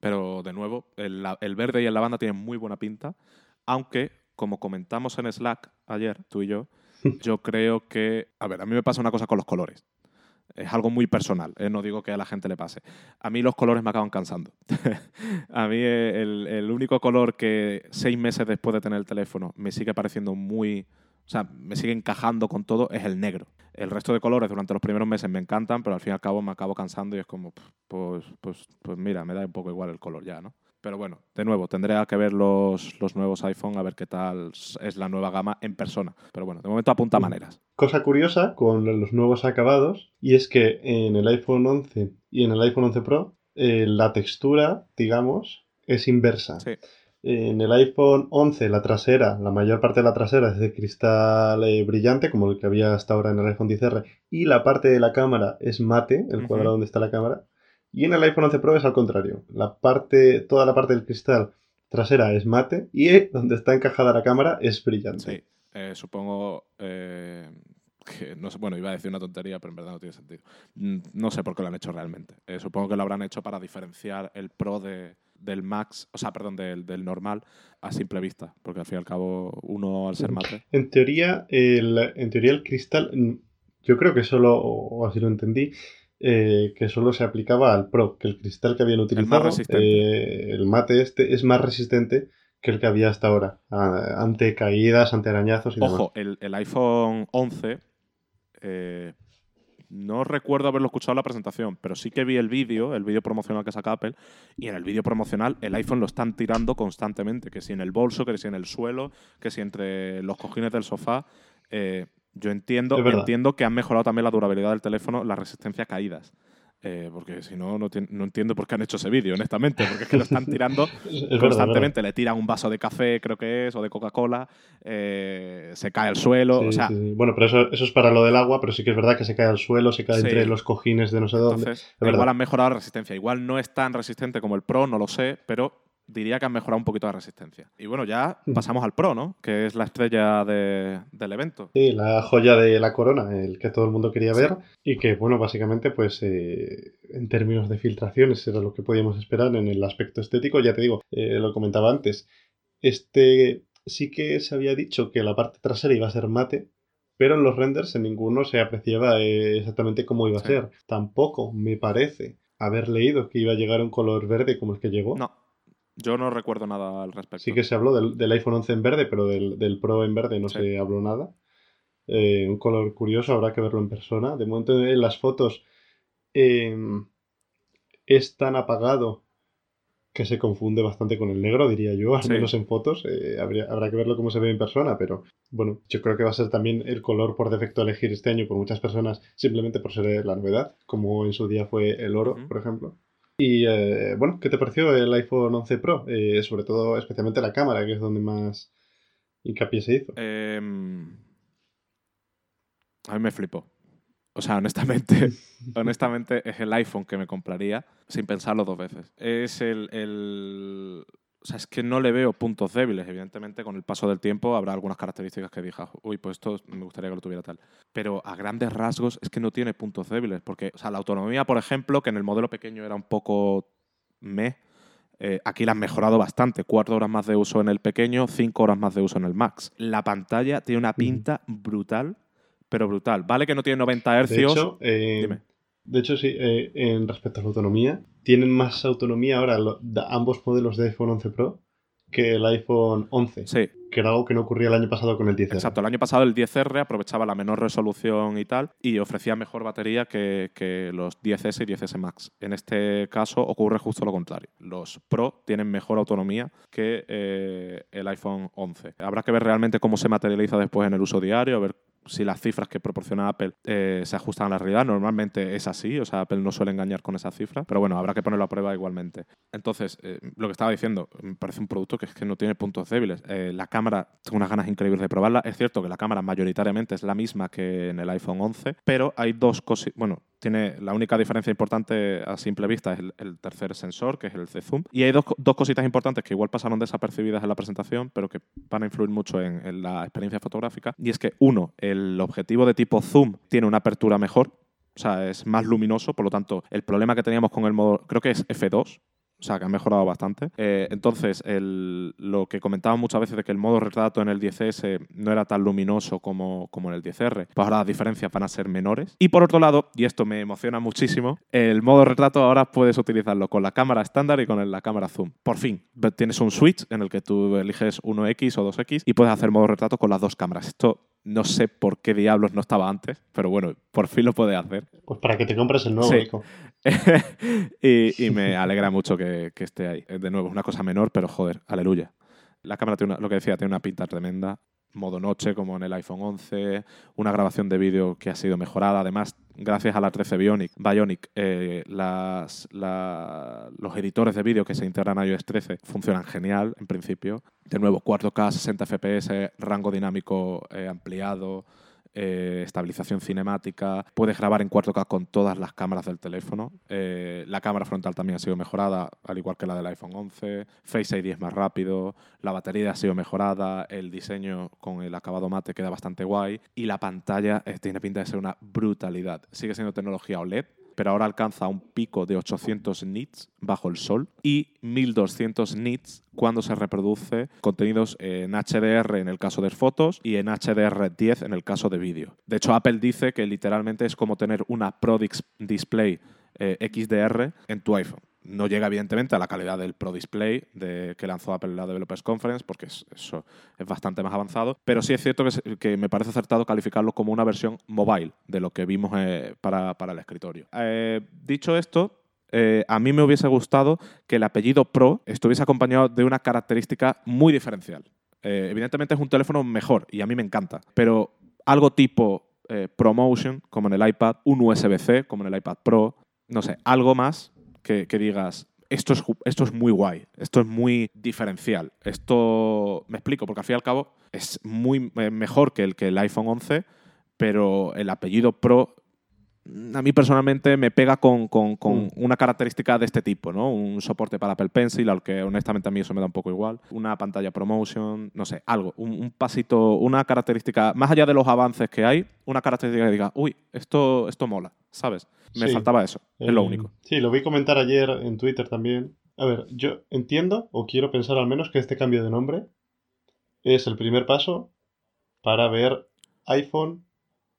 Pero de nuevo, el, el verde y el lavanda tienen muy buena pinta, aunque, como comentamos en Slack ayer, tú y yo, yo creo que, a ver, a mí me pasa una cosa con los colores. Es algo muy personal, ¿eh? no digo que a la gente le pase. A mí los colores me acaban cansando. a mí el, el, único color que seis meses después de tener el teléfono me sigue pareciendo muy... O sea, me sigue encajando con todo, es el negro. El resto de colores durante los primeros meses me encantan, pero al fin y al cabo me acabo cansando y es como, pues, pues, pues mira, me da un poco igual el color ya, ¿no? Pero bueno, de nuevo, tendré que ver los, los nuevos iPhone a ver qué tal es la nueva gama en persona. Pero bueno, de momento apunta maneras. Cosa curiosa con los nuevos acabados, y es que en el iPhone 11 y en el iPhone 11 Pro, eh, la textura, digamos, es inversa. Sí. En el iPhone 11 la trasera, la mayor parte de la trasera es de cristal eh, brillante, como el que había hasta ahora en el iPhone 10R, y la parte de la cámara es mate, el cuadrado donde está la cámara. Y en el iPhone 11 Pro es al contrario. La parte, toda la parte del cristal trasera es mate y donde está encajada la cámara es brillante. Sí, eh, supongo eh, que, no sé, bueno, iba a decir una tontería, pero en verdad no tiene sentido. Mm, no sé por qué lo han hecho realmente. supongo que lo habrán hecho para diferenciar el Pro de, del Max, o sea, perdón, del, del, normal a simple vista, porque al fin y al cabo uno al ser mate. En teoría, el, en teoría el cristal, mm, yo creo que solo, o así lo entendí, eh, que solo se aplicaba al Pro, que el cristal que habían utilizado, el, eh, el mate este, es más resistente que el que había hasta ahora, ante caídas, ante arañazos y Ojo, El, el, iPhone 11 eh, no recuerdo haberlo escuchado en la presentación, pero sí que vi el vídeo, el vídeo promocional que saca Apple, y en el vídeo promocional el iPhone lo están tirando constantemente, que si en el bolso, que si en el suelo, que si entre los cojines del sofá. Eh, yo entiendo, entiendo que han mejorado también la durabilidad del teléfono, la resistencia a caídas. Eh, porque si no, no, entiendo por qué han hecho ese vídeo, honestamente, porque es que lo están tirando constantemente. Le tiran un vaso de café, creo que es, o de Coca-Cola, eh, se cae al suelo. o sea, Bueno, pero eso, eso, es para lo del agua, pero sí que es verdad que se cae al suelo, se cae entre los cojines de no sé dónde. igual han mejorado la resistencia. Igual no es tan resistente como el Pro, no lo sé, pero diría que han mejorado un poquito la resistencia. Y bueno, ya pasamos al Pro, ¿no? Que es la estrella del evento. Sí, la joya de la corona, el que todo el mundo quería ver y que, bueno, básicamente, pues eh, en términos de filtraciones era lo que podíamos esperar en el aspecto estético. Ya te digo, eh, lo comentaba antes, este sí que se había dicho que la parte trasera iba a ser mate, pero en los renders en ninguno se apreciaba eh, exactamente cómo iba a ser. Tampoco me parece haber leído que iba a llegar un color verde como el que llegó. No. Yo no recuerdo nada al respecto. Sí que se habló del, iPhone 11 en verde, pero del, Pro en verde no se habló nada. Eh, un color curioso, habrá que verlo en persona. De momento en las fotos em, es tan apagado que se confunde bastante con el negro, diría yo, al menos en fotos. Eh, habrá que verlo cómo se ve en persona, pero bueno, yo creo que va a ser también el color por defecto a elegir este año por muchas personas, simplemente por ser la novedad, como en su día fue el oro, por ejemplo. Y eh, bueno, ¿qué te pareció el iPhone 11 Pro? Eh, sobre todo, especialmente la cámara, que es donde más hincapié se hizo. Em, a mí me flipó. O sea, honestamente, honestamente es el iPhone que me compraría sin pensarlo dos veces. Es el, o sea, es que no le veo puntos débiles. Evidentemente, con el paso del tiempo habrá algunas características que dije, uy, pues esto me gustaría que lo tuviera tal. Pero a grandes rasgos es que no tiene puntos débiles. Porque, o sea, la autonomía, por ejemplo, que en el modelo pequeño era un poco me, eh, aquí la han mejorado bastante. Cuatro horas más de uso en el pequeño, cinco horas más de uso en el Max. La pantalla tiene una pinta brutal, pero brutal. Vale que no tiene 90 Hz. De hecho, eh, Dime. De hecho, sí, eh, en respecto a la autonomía, tienen más autonomía ahora ambos modelos de iPhone 11 Pro que el iPhone 11. Sí. Que era algo que no ocurría el año pasado con el 10R. Exacto, el año pasado el 10R aprovechaba la menor resolución y tal y ofrecía mejor batería que, los 10S y 10S Max. En este caso ocurre justo lo contrario. Los Pro tienen mejor autonomía que eh, el iPhone 11. Habrá que ver realmente cómo se materializa después en el uso diario, a ver si las cifras que proporciona Apple eh, se ajustan a la realidad. Normalmente es así, o sea, Apple no suele engañar con esas cifras, pero bueno, habrá que ponerlo a prueba igualmente. Entonces, eh, lo que estaba diciendo, me parece un producto que es que no tiene puntos débiles. Eh, la cámara, tengo unas ganas increíbles de probarla. Es cierto que la cámara mayoritariamente es la misma que en el iPhone 11, pero hay dos cosas, bueno, tiene la única diferencia importante a simple vista es el, tercer sensor, que es el Z-Zoom. Y hay dos, dos, cositas importantes que igual pasaron desapercibidas en la presentación, pero que van a influir mucho en, en la experiencia fotográfica. Y es que, uno, el objetivo de tipo zoom tiene una apertura mejor, o sea, es más luminoso, por lo tanto, el problema que teníamos con el modo, creo que es F2, o sea, que ha mejorado bastante. Eh, entonces, lo que comentaba muchas veces de que el modo retrato en el 10S no era tan luminoso como, como en el 10R, pues ahora las diferencias van a ser menores. Y por otro lado, y esto me emociona muchísimo, el modo retrato ahora puedes utilizarlo con la cámara estándar y con la cámara zoom. Por fin, tienes un switch en el que tú eliges 1X o 2X y puedes hacer modo retrato con las dos cámaras. Esto No sé por qué diablos no estaba antes, pero bueno, por fin lo puede hacer. Pues para que te compres el nuevo, Nico. y, me alegra mucho que, esté ahí. De nuevo, es una cosa menor, pero joder, aleluya. La cámara tiene lo que decía, tiene una pinta tremenda modo noche como en el iPhone 11, una grabación de vídeo que ha sido mejorada. Además, gracias a la 13 Bionic, Bionic eh, las, los editores de vídeo que se integran a iOS 13 funcionan genial en principio. De nuevo, 4K, 60 FPS, rango dinámico eh, ampliado, eh, estabilización cinemática, puedes grabar en 4K con todas las cámaras del teléfono. Eh, la cámara frontal también ha sido mejorada, al igual que la del iPhone 11. Face ID es más rápido, la batería ha sido mejorada, el diseño con el acabado mate queda bastante guay y la pantalla eh, tiene pinta de ser una brutalidad. Sigue siendo tecnología OLED, pero ahora alcanza un pico de 800 nits bajo el sol y 1200 nits cuando se reproduce contenidos en HDR en el caso de fotos y en HDR10 en el caso de vídeo. De hecho, Apple dice que literalmente es como tener una Pro Display eh, XDR en tu iPhone no llega evidentemente a la calidad del Pro Display que lanzó Apple en la Developers Conference, porque eso es bastante más avanzado, pero sí es cierto que, me parece acertado calificarlo como una versión mobile de lo que vimos eh, para, el escritorio. Eh, dicho esto, eh, a mí me hubiese gustado que el apellido Pro estuviese acompañado de una característica muy diferencial. evidentemente es un teléfono mejor y a mí me encanta, pero algo tipo ProMotion, como en el iPad, un USB-C, como en el iPad Pro, no sé, algo más que, digas, esto es, esto es muy guay, esto es muy diferencial. Esto, me explico, porque al fin y al cabo es muy eh, mejor que el, que el iPhone 11, pero el apellido Pro a mí personalmente me pega con, mm. una característica de este tipo, ¿no? Un soporte para Apple Pencil, al que honestamente a mí eso me da un poco igual. Una pantalla promotion, no sé, algo, un, pasito, una característica, más allá de los avances que hay, una característica que diga, uy, esto, esto mola, ¿sabes? Me faltaba eso, es lo eh, único. Sí, lo vi comentar ayer en Twitter también. A ver, yo entiendo, o quiero pensar al menos, que este cambio de nombre es el primer paso para ver iPhone,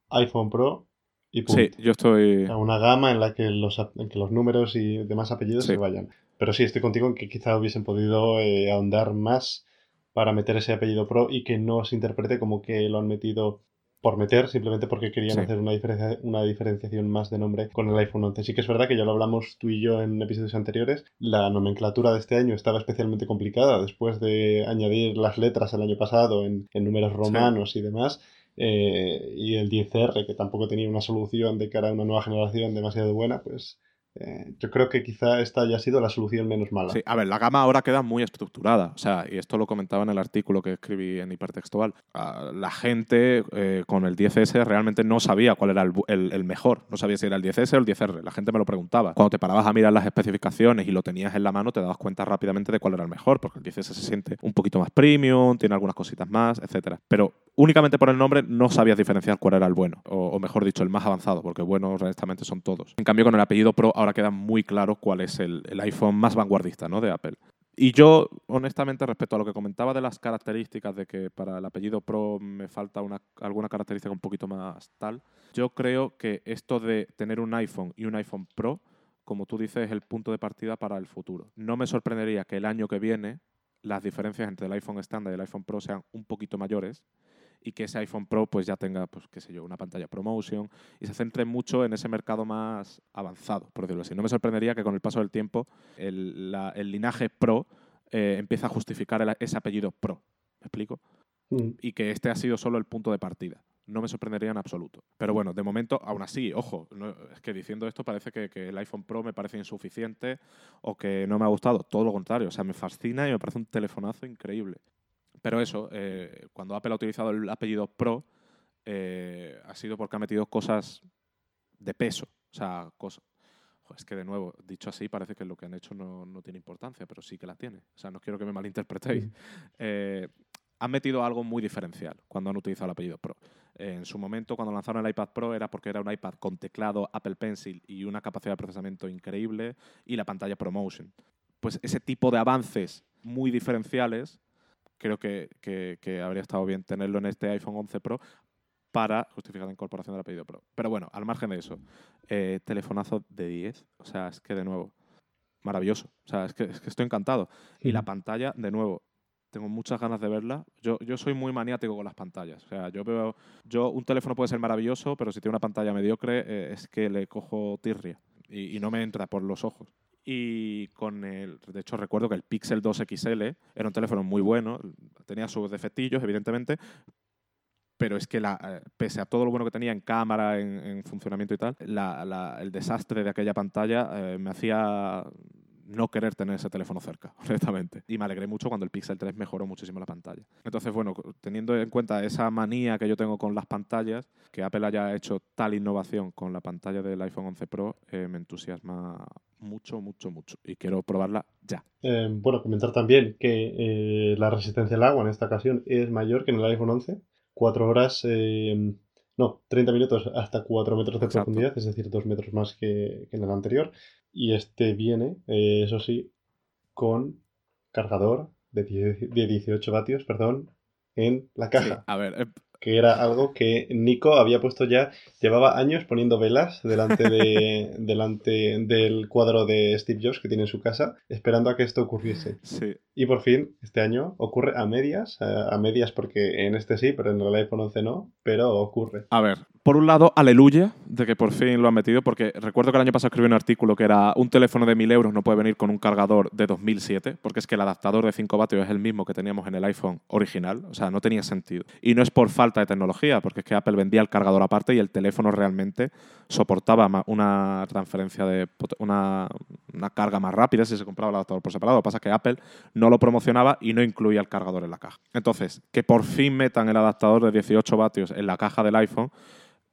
iPhone Pro y Sí, yo estoy... A una gama en la que los, que los números y demás apellidos se vayan. Pero sí, estoy contigo en que quizá hubiesen podido eh, ahondar más para meter ese apellido Pro y que no se interprete como que lo han metido por meter, simplemente porque querían hacer una, diferencia, una diferenciación más de nombre con el iPhone 11. Sí que es verdad que ya lo hablamos tú y yo en episodios anteriores, la nomenclatura de este año estaba especialmente complicada después de añadir las letras el año pasado en, números romanos y demás. Eh, y el 10R, que tampoco tenía una solución de cara a una nueva generación demasiado buena, pues eh, yo creo que quizá esta haya sido la solución menos mala. Sí, a ver, la gama ahora queda muy estructurada. O sea, y esto lo comentaba en el artículo que escribí en hipertextual. Ah, la gente eh, con el 10S realmente no sabía cuál era el, mejor. No sabía si era el 10S o el 10R. La gente me lo preguntaba. Cuando te parabas a mirar las especificaciones y lo tenías en la mano, te dabas cuenta rápidamente de cuál era el mejor, porque el 10S se siente un poquito más premium, tiene algunas cositas más, etc. Pero únicamente por el nombre no sabías diferenciar cuál era el bueno, o, mejor dicho, el más avanzado, porque buenos honestamente son todos. En cambio, con el apellido Pro ahora queda muy claro cuál es el, iPhone más vanguardista ¿no? de Apple. Y yo, honestamente, respecto a lo que comentaba de las características, de que para el apellido Pro me falta una, alguna característica un poquito más tal, yo creo que esto de tener un iPhone y un iPhone Pro, como tú dices, es el punto de partida para el futuro. No me sorprendería que el año que viene las diferencias entre el iPhone estándar y el iPhone Pro sean un poquito mayores y que ese iPhone Pro pues ya tenga, pues qué sé yo, una pantalla ProMotion y se centre mucho en ese mercado más avanzado, por decirlo así. No me sorprendería que con el paso del tiempo el, linaje Pro eh, empiece a justificar ese apellido Pro. ¿Me explico? Mm. Y que este ha sido solo el punto de partida. No me sorprendería en absoluto. Pero bueno, de momento, aún así, ojo, es que diciendo esto parece que, que, el iPhone Pro me parece insuficiente o que no me ha gustado. Todo lo contrario, o sea, me fascina y me parece un telefonazo increíble. Pero eso, eh, cuando Apple ha utilizado el apellido Pro, eh, ha sido porque ha metido cosas de peso. O sea, cosas. Es que de nuevo, dicho así, parece que lo que han hecho no, no, tiene importancia, pero sí que la tiene. O sea, no quiero que me malinterpretéis. Eh, han metido algo muy diferencial cuando han utilizado el apellido Pro. en su momento, cuando lanzaron el iPad Pro, era porque era un iPad con teclado Apple Pencil y una capacidad de procesamiento increíble y la pantalla ProMotion. Pues ese tipo de avances muy diferenciales creo que, que, habría estado bien tenerlo en este iPhone 11 Pro para justificar la incorporación del apellido Pro. Pero bueno, al margen de eso, eh, telefonazo de 10, o sea, es que de nuevo, maravilloso, o sea, es que, es que estoy encantado. Y la pantalla, de nuevo, tengo muchas ganas de verla. Yo, yo soy muy maniático con las pantallas. O sea, yo veo. Yo, un teléfono puede ser maravilloso, pero si tiene una pantalla mediocre, eh, es que le cojo tirria y, no me entra por los ojos. Y con el. De hecho, recuerdo que el Pixel 2 XL era un teléfono muy bueno. Tenía sus defectillos, evidentemente. Pero es que, la, eh, pese a todo lo bueno que tenía en cámara, en, funcionamiento y tal, el desastre de aquella pantalla eh, me hacía no querer tener ese teléfono cerca, honestamente. Y me alegré mucho cuando el Pixel 3 mejoró muchísimo la pantalla. Entonces, bueno, teniendo en cuenta esa manía que yo tengo con las pantallas, que Apple haya hecho tal innovación con la pantalla del iPhone 11 Pro, eh, me entusiasma mucho, mucho, mucho. Y quiero probarla ya. Eh, bueno, comentar también que eh, la resistencia al agua en esta ocasión es mayor que en el iPhone 11. Cuatro horas no, 30 minutos hasta 4 metros de profundidad, es decir, 2 metros más que, en el anterior. Y este viene, eh, eso sí, con cargador de, 18 vatios, perdón, en la caja. a ver, eh, que era algo que Nico había puesto ya, llevaba años poniendo velas delante, de, delante del cuadro de Steve Jobs que tiene en su casa, esperando a que esto ocurriese. Sí. Y por fin, este año ocurre a medias, a, medias porque en este sí, pero en el iPhone 11 no, pero ocurre. A ver, por un lado, aleluya de que por fin lo han metido, porque recuerdo que el año pasado escribí un artículo que era un teléfono de 1000 euros no puede venir con un cargador de 2007, porque es que el adaptador de 5 vatios es el mismo que teníamos en el iPhone original, o sea, no tenía sentido. Y no es por falta de tecnología, porque es que Apple vendía el cargador aparte y el teléfono realmente soportaba una transferencia de una, una carga más rápida si se compraba el adaptador por separado. Lo que pasa es que Apple no lo promocionaba y no incluía el cargador en la caja. Entonces, que por fin metan el adaptador de 18 vatios en la caja del iPhone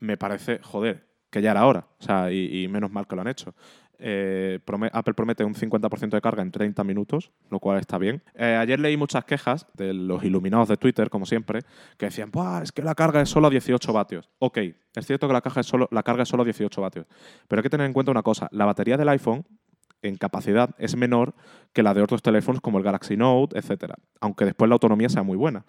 me parece, joder, que ya era hora. O sea, y, menos mal que lo han hecho. Eh, Apple promete un 50% de carga en 30 minutos, lo cual está bien. Eh, ayer leí muchas quejas de los iluminados de Twitter, como siempre, que decían, es que la carga es solo a 18 vatios. Ok, es cierto que la, caja es solo, la carga es solo a 18 vatios, pero hay que tener en cuenta una cosa, la batería del iPhone en capacidad es menor que la de otros teléfonos como el Galaxy Note, etcétera, aunque después la autonomía sea muy buena.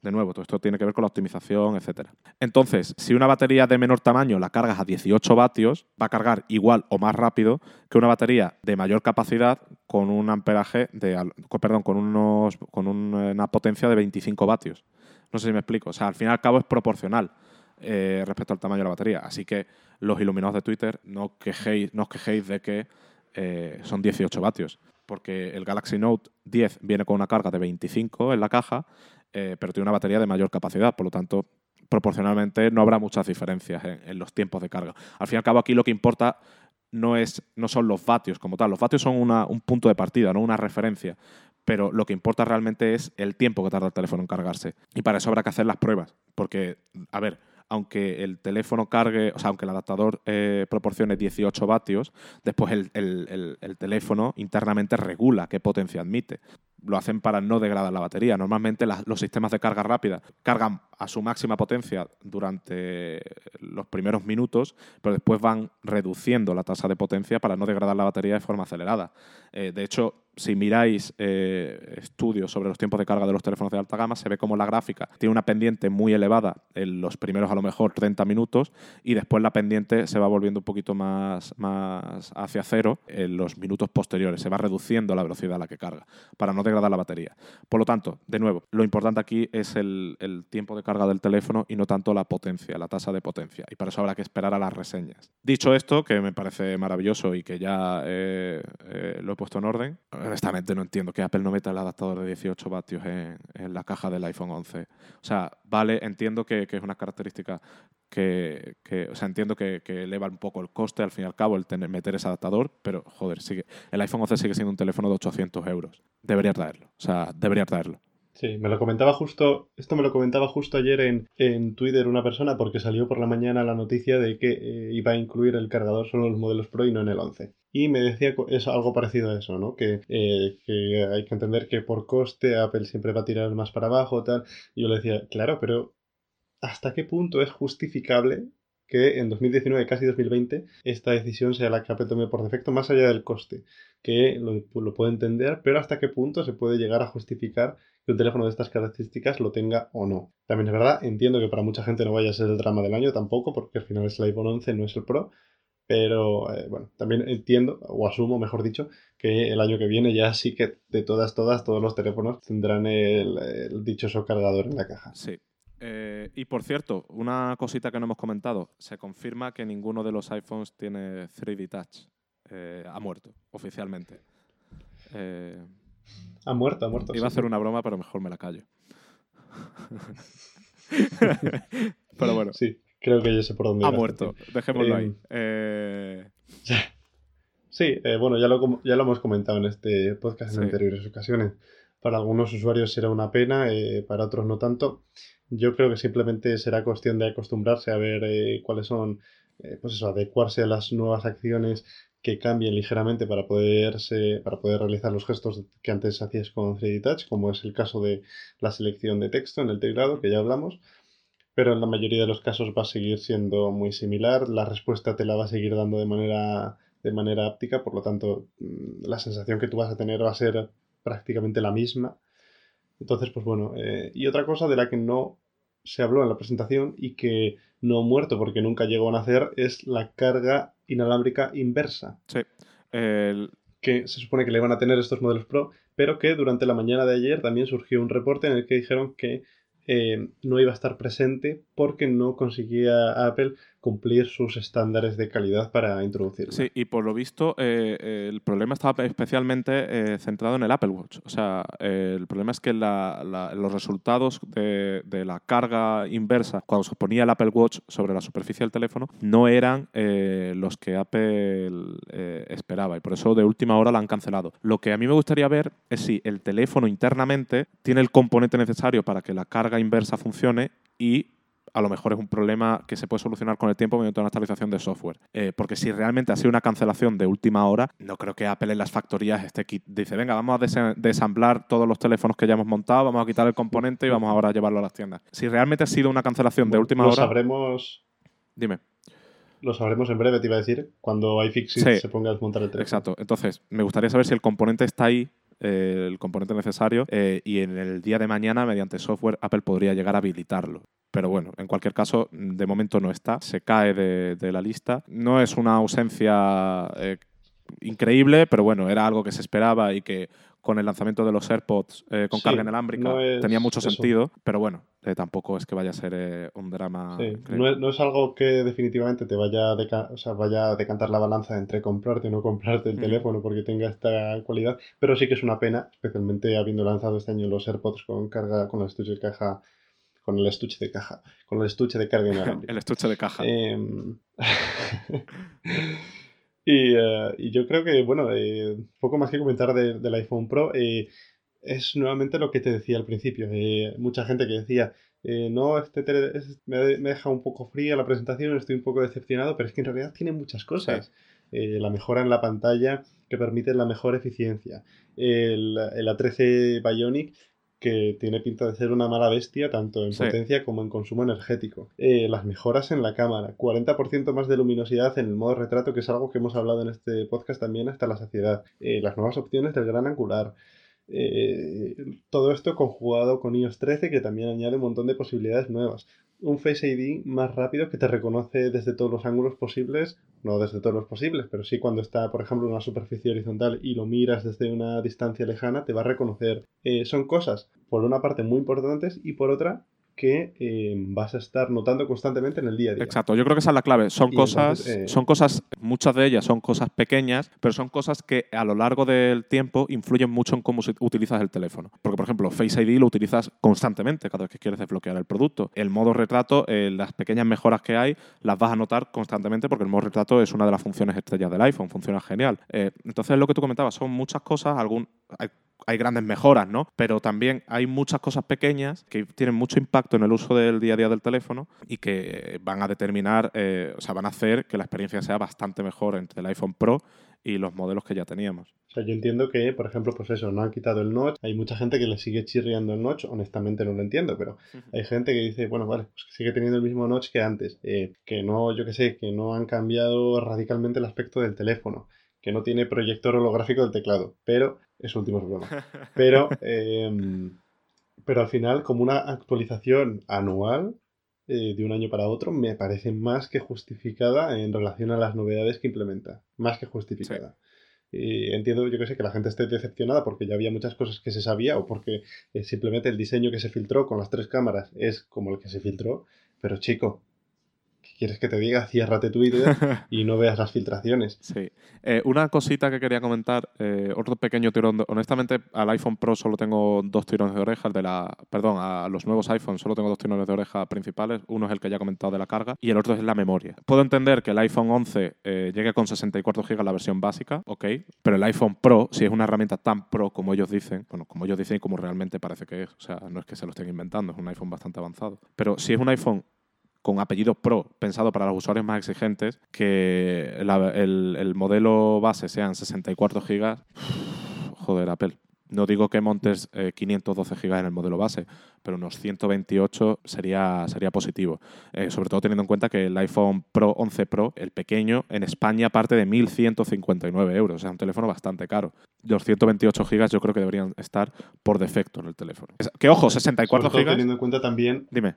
De nuevo, todo esto tiene que ver con la optimización, etc. Entonces, si una batería de menor tamaño la cargas a 18 vatios, va a cargar igual o más rápido que una batería de mayor capacidad con un amperaje de, perdón, con, unos, con una potencia de 25 vatios. No sé si me explico. O sea, al fin y al cabo es proporcional eh, respecto al tamaño de la batería. Así que los iluminados de Twitter no, quejéis, no os quejéis de que eh, son 18 vatios. Porque el Galaxy Note 10 viene con una carga de 25 en la caja eh, pero tiene una batería de mayor capacidad, por lo tanto, proporcionalmente no habrá muchas diferencias en, los tiempos de carga. Al fin y al cabo, aquí lo que importa no, es, no son los vatios como tal. Los vatios son un punto de partida, no una referencia. Pero lo que importa realmente es el tiempo que tarda el teléfono en cargarse. Y para eso habrá que hacer las pruebas. Porque, a ver, aunque el teléfono cargue, o sea, aunque el adaptador eh, proporcione 18 vatios, después el, teléfono internamente regula qué potencia admite lo hacen para no degradar la batería. Normalmente los sistemas de carga rápida cargan a su máxima potencia durante los primeros minutos, pero después van reduciendo la tasa de potencia para no degradar la batería de forma acelerada. Eh, de hecho, si miráis eh, estudios sobre los tiempos de carga de los teléfonos de alta gama, se ve como la gráfica tiene una pendiente muy elevada en los primeros a lo mejor 30 minutos y después la pendiente se va volviendo un poquito más, más hacia cero en los minutos posteriores. Se va reduciendo la velocidad a la que carga para no degradar la batería. Por lo tanto, de nuevo, lo importante aquí es el, tiempo de carga del teléfono y no tanto la potencia, la tasa de potencia. Y para eso habrá que esperar a las reseñas. Dicho esto, que me parece maravilloso y que ya eh, eh, lo he puesto en orden, honestamente no entiendo que Apple no meta el adaptador de 18 vatios en, la caja del iPhone 11. O sea, vale, entiendo que, es una característica que, o sea, entiendo que, eleva un poco el coste al fin y al cabo el tener, meter ese adaptador, pero joder, sigue, el iPhone 11 sigue siendo un teléfono de 800 euros. Debería traerlo, o sea, debería traerlo. Sí, me lo comentaba justo, esto me lo comentaba justo ayer en, en Twitter una persona porque salió por la mañana la noticia de que eh, iba a incluir el cargador solo en los modelos Pro y no en el 11. Y me decía es algo parecido a eso, ¿no? Que, eh, que hay que entender que por coste Apple siempre va a tirar más para abajo, tal. Y yo le decía, claro, pero ¿hasta qué punto es justificable que en 2019, casi 2020, esta decisión sea la que Apple tome por defecto, más allá del coste, que lo, lo puedo entender, pero hasta qué punto se puede llegar a justificar que un teléfono de estas características lo tenga o no. También es verdad, entiendo que para mucha gente no vaya a ser el drama del año tampoco, porque al final es el iPhone 11, no es el Pro, Pero eh, bueno, también entiendo, o asumo, mejor dicho, que el año que viene ya sí que de todas, todas, todos los teléfonos tendrán el, dichoso cargador en la caja. Sí. Eh, y por cierto, una cosita que no hemos comentado, se confirma que ninguno de los iPhones tiene 3D Touch. Eh, ha muerto, oficialmente. Ha muerto, ha muerto. Iba a hacer una broma, pero mejor me la callo. pero bueno. Sí. Creo que yo sé por dónde. Ha muerto, dejémoslo ahí. Eh, eh, sí, eh, bueno, ya lo, ya lo hemos comentado en este podcast en anteriores ocasiones. Para algunos usuarios será una pena, para otros no tanto. Yo creo que simplemente será cuestión de acostumbrarse a ver cuáles son, pues eso, adecuarse a las nuevas acciones que cambien ligeramente para, poderse, para poder realizar los gestos que antes hacías con 3D Touch, como es el caso de la selección de texto en el teclado, que ya hablamos pero en la mayoría de los casos va a seguir siendo muy similar. La respuesta te la va a seguir dando de manera, de manera áptica, por lo tanto, mm, la sensación que tú vas a tener va a ser prácticamente la misma. Entonces, pues bueno, eh, y otra cosa de la que no se habló en la presentación y que no muerto porque nunca llegó a nacer es la carga inalámbrica inversa. Sí. Que se supone que le van a tener estos modelos Pro, pero que durante la mañana de ayer también surgió un reporte en el que dijeron que eh, no iba a estar presente porque no conseguía Apple cumplir sus estándares de calidad para introducirlo. Sí, y por lo visto eh, el problema estaba especialmente eh, centrado en el Apple Watch. O sea, el problema es que los resultados de, la carga inversa cuando se ponía el Apple Watch sobre la superficie del teléfono no eran los que Apple esperaba y por eso de última hora la han cancelado. Lo que a mí me gustaría ver es si el teléfono internamente tiene el componente necesario para que la carga inversa funcione y a lo mejor es un problema que se puede solucionar con el tiempo mediante una actualización de software. Eh, porque si realmente ha sido una cancelación de última hora, no creo que Apple en las factorías este kit dice, venga, vamos a desamblar todos los teléfonos que ya hemos montado, vamos a quitar el componente y vamos ahora a llevarlo a las tiendas. Si realmente ha sido una cancelación de última hora... Lo sabremos... Dime. Lo sabremos en breve, te iba a decir, cuando iFixit se ponga a desmontar el teléfono. Exacto. Entonces, me gustaría saber si el componente está ahí eh, el componente necesario eh, y en el día de mañana, mediante software, Apple podría llegar a habilitarlo. Pero bueno, en cualquier caso, de momento no está, se cae de, la lista. No es una ausencia eh, increíble, pero bueno, era algo que se esperaba y que con el lanzamiento de los AirPods eh, con carga inalámbrica tenía mucho sentido, pero bueno, eh, tampoco es que vaya a ser eh, un drama. No es, algo que definitivamente te vaya a, o sea, vaya a decantar la balanza entre comprarte o no comprarte el mm. teléfono porque tenga esta cualidad, pero sí que es una pena, especialmente habiendo lanzado este año los AirPods con carga, con el estuche de caja con el estuche de caja, con el estuche de carga inalámbrica. el estuche de caja. Em, Eh, y, yo creo que, bueno, eh, poco más que comentar del iPhone Pro, eh, es nuevamente lo que te decía al principio. mucha gente que decía, no, este me, deja un poco fría la presentación, estoy un poco decepcionado, pero es que en realidad tiene muchas cosas. la mejora en la pantalla que permite la mejor eficiencia. El, el A13 Bionic que tiene pinta de ser una mala bestia tanto en potencia como en consumo energético. Eh, las mejoras en la cámara, 40% más de luminosidad en el modo retrato, que es algo que hemos hablado en este podcast también hasta la saciedad. Eh, las nuevas opciones del gran angular. Eh, todo esto conjugado con iOS 13 que también añade un montón de posibilidades nuevas un Face ID más rápido que te reconoce desde todos los ángulos posibles, no desde todos los posibles, pero sí cuando está, por ejemplo, en una superficie horizontal y lo miras desde una distancia lejana, te va a reconocer. Eh, son cosas, por una parte, muy importantes y por otra, que eh, vas a estar notando constantemente en el día a día. Exacto, yo creo que esa es la clave. Son cosas, eh, son cosas, muchas de ellas son cosas pequeñas, pero son cosas que a lo largo del tiempo influyen mucho en cómo utilizas el teléfono. Porque, por ejemplo, Face ID lo utilizas constantemente cada vez que quieres desbloquear el producto. El modo retrato, eh, las pequeñas mejoras que hay, las vas a notar constantemente porque el modo retrato es una de las funciones estrellas del iPhone, funciona genial. entonces, lo que tú comentabas, son muchas cosas, algún, hay grandes mejoras, ¿no? Pero también hay muchas cosas pequeñas que tienen mucho impacto en el uso del día a día del teléfono y que van a determinar, eh, o sea, van a hacer que la experiencia sea bastante mejor entre el iPhone Pro y los modelos que ya teníamos. O sea, yo entiendo que, por ejemplo, pues eso, no han quitado el notch. Hay mucha gente que le sigue chirriando el notch. Honestamente no lo entiendo, pero hay gente que dice, bueno, vale, pues sigue teniendo el mismo notch que antes. Eh, que no, yo qué sé, que no han cambiado radicalmente el aspecto del teléfono que no tiene proyector holográfico del teclado, pero es último problema. Pero, em, pero al final, como una actualización anual, eh, de un año para otro me parece más que justificada en relación a las novedades que implementa. Más que justificada. Y entiendo, yo que sé, que la gente esté decepcionada porque ya había muchas cosas que se sabía o porque eh, simplemente el diseño que se filtró con las tres cámaras es como el que se filtró. Pero chico, quieres que te diga? Ciérrate Twitter y no veas las filtraciones. Sí. Eh, una cosita que quería comentar, eh, otro pequeño tirón. honestamente, al iPhone Pro solo tengo dos tirones de oreja, de la, perdón, a los nuevos iPhones solo tengo dos tirones de oreja principales. Uno es el que ya he comentado de la carga y el otro es la memoria. Puedo entender que el iPhone 11 eh, llegue con 64 GB la versión básica, ok, pero el iPhone Pro, si es una herramienta tan pro como ellos dicen, bueno, como ellos dicen y como realmente parece que es, o sea, no es que se lo estén inventando, es un iPhone bastante avanzado, pero si es un iPhone con apellido Pro, pensado para los usuarios más exigentes, que el, modelo base sean 64 GB. Joder, Apple. No digo que montes 512 GB en el modelo base, pero unos 128 sería, sería positivo. Eh, sobre todo teniendo en cuenta que el iPhone Pro 11 Pro, el pequeño, en España parte de 1.159 euros. O sea, un teléfono bastante caro. Los 128 GB yo creo que deberían estar por defecto en el teléfono. Que ojo, 64 GB. Teniendo en cuenta también. Dime.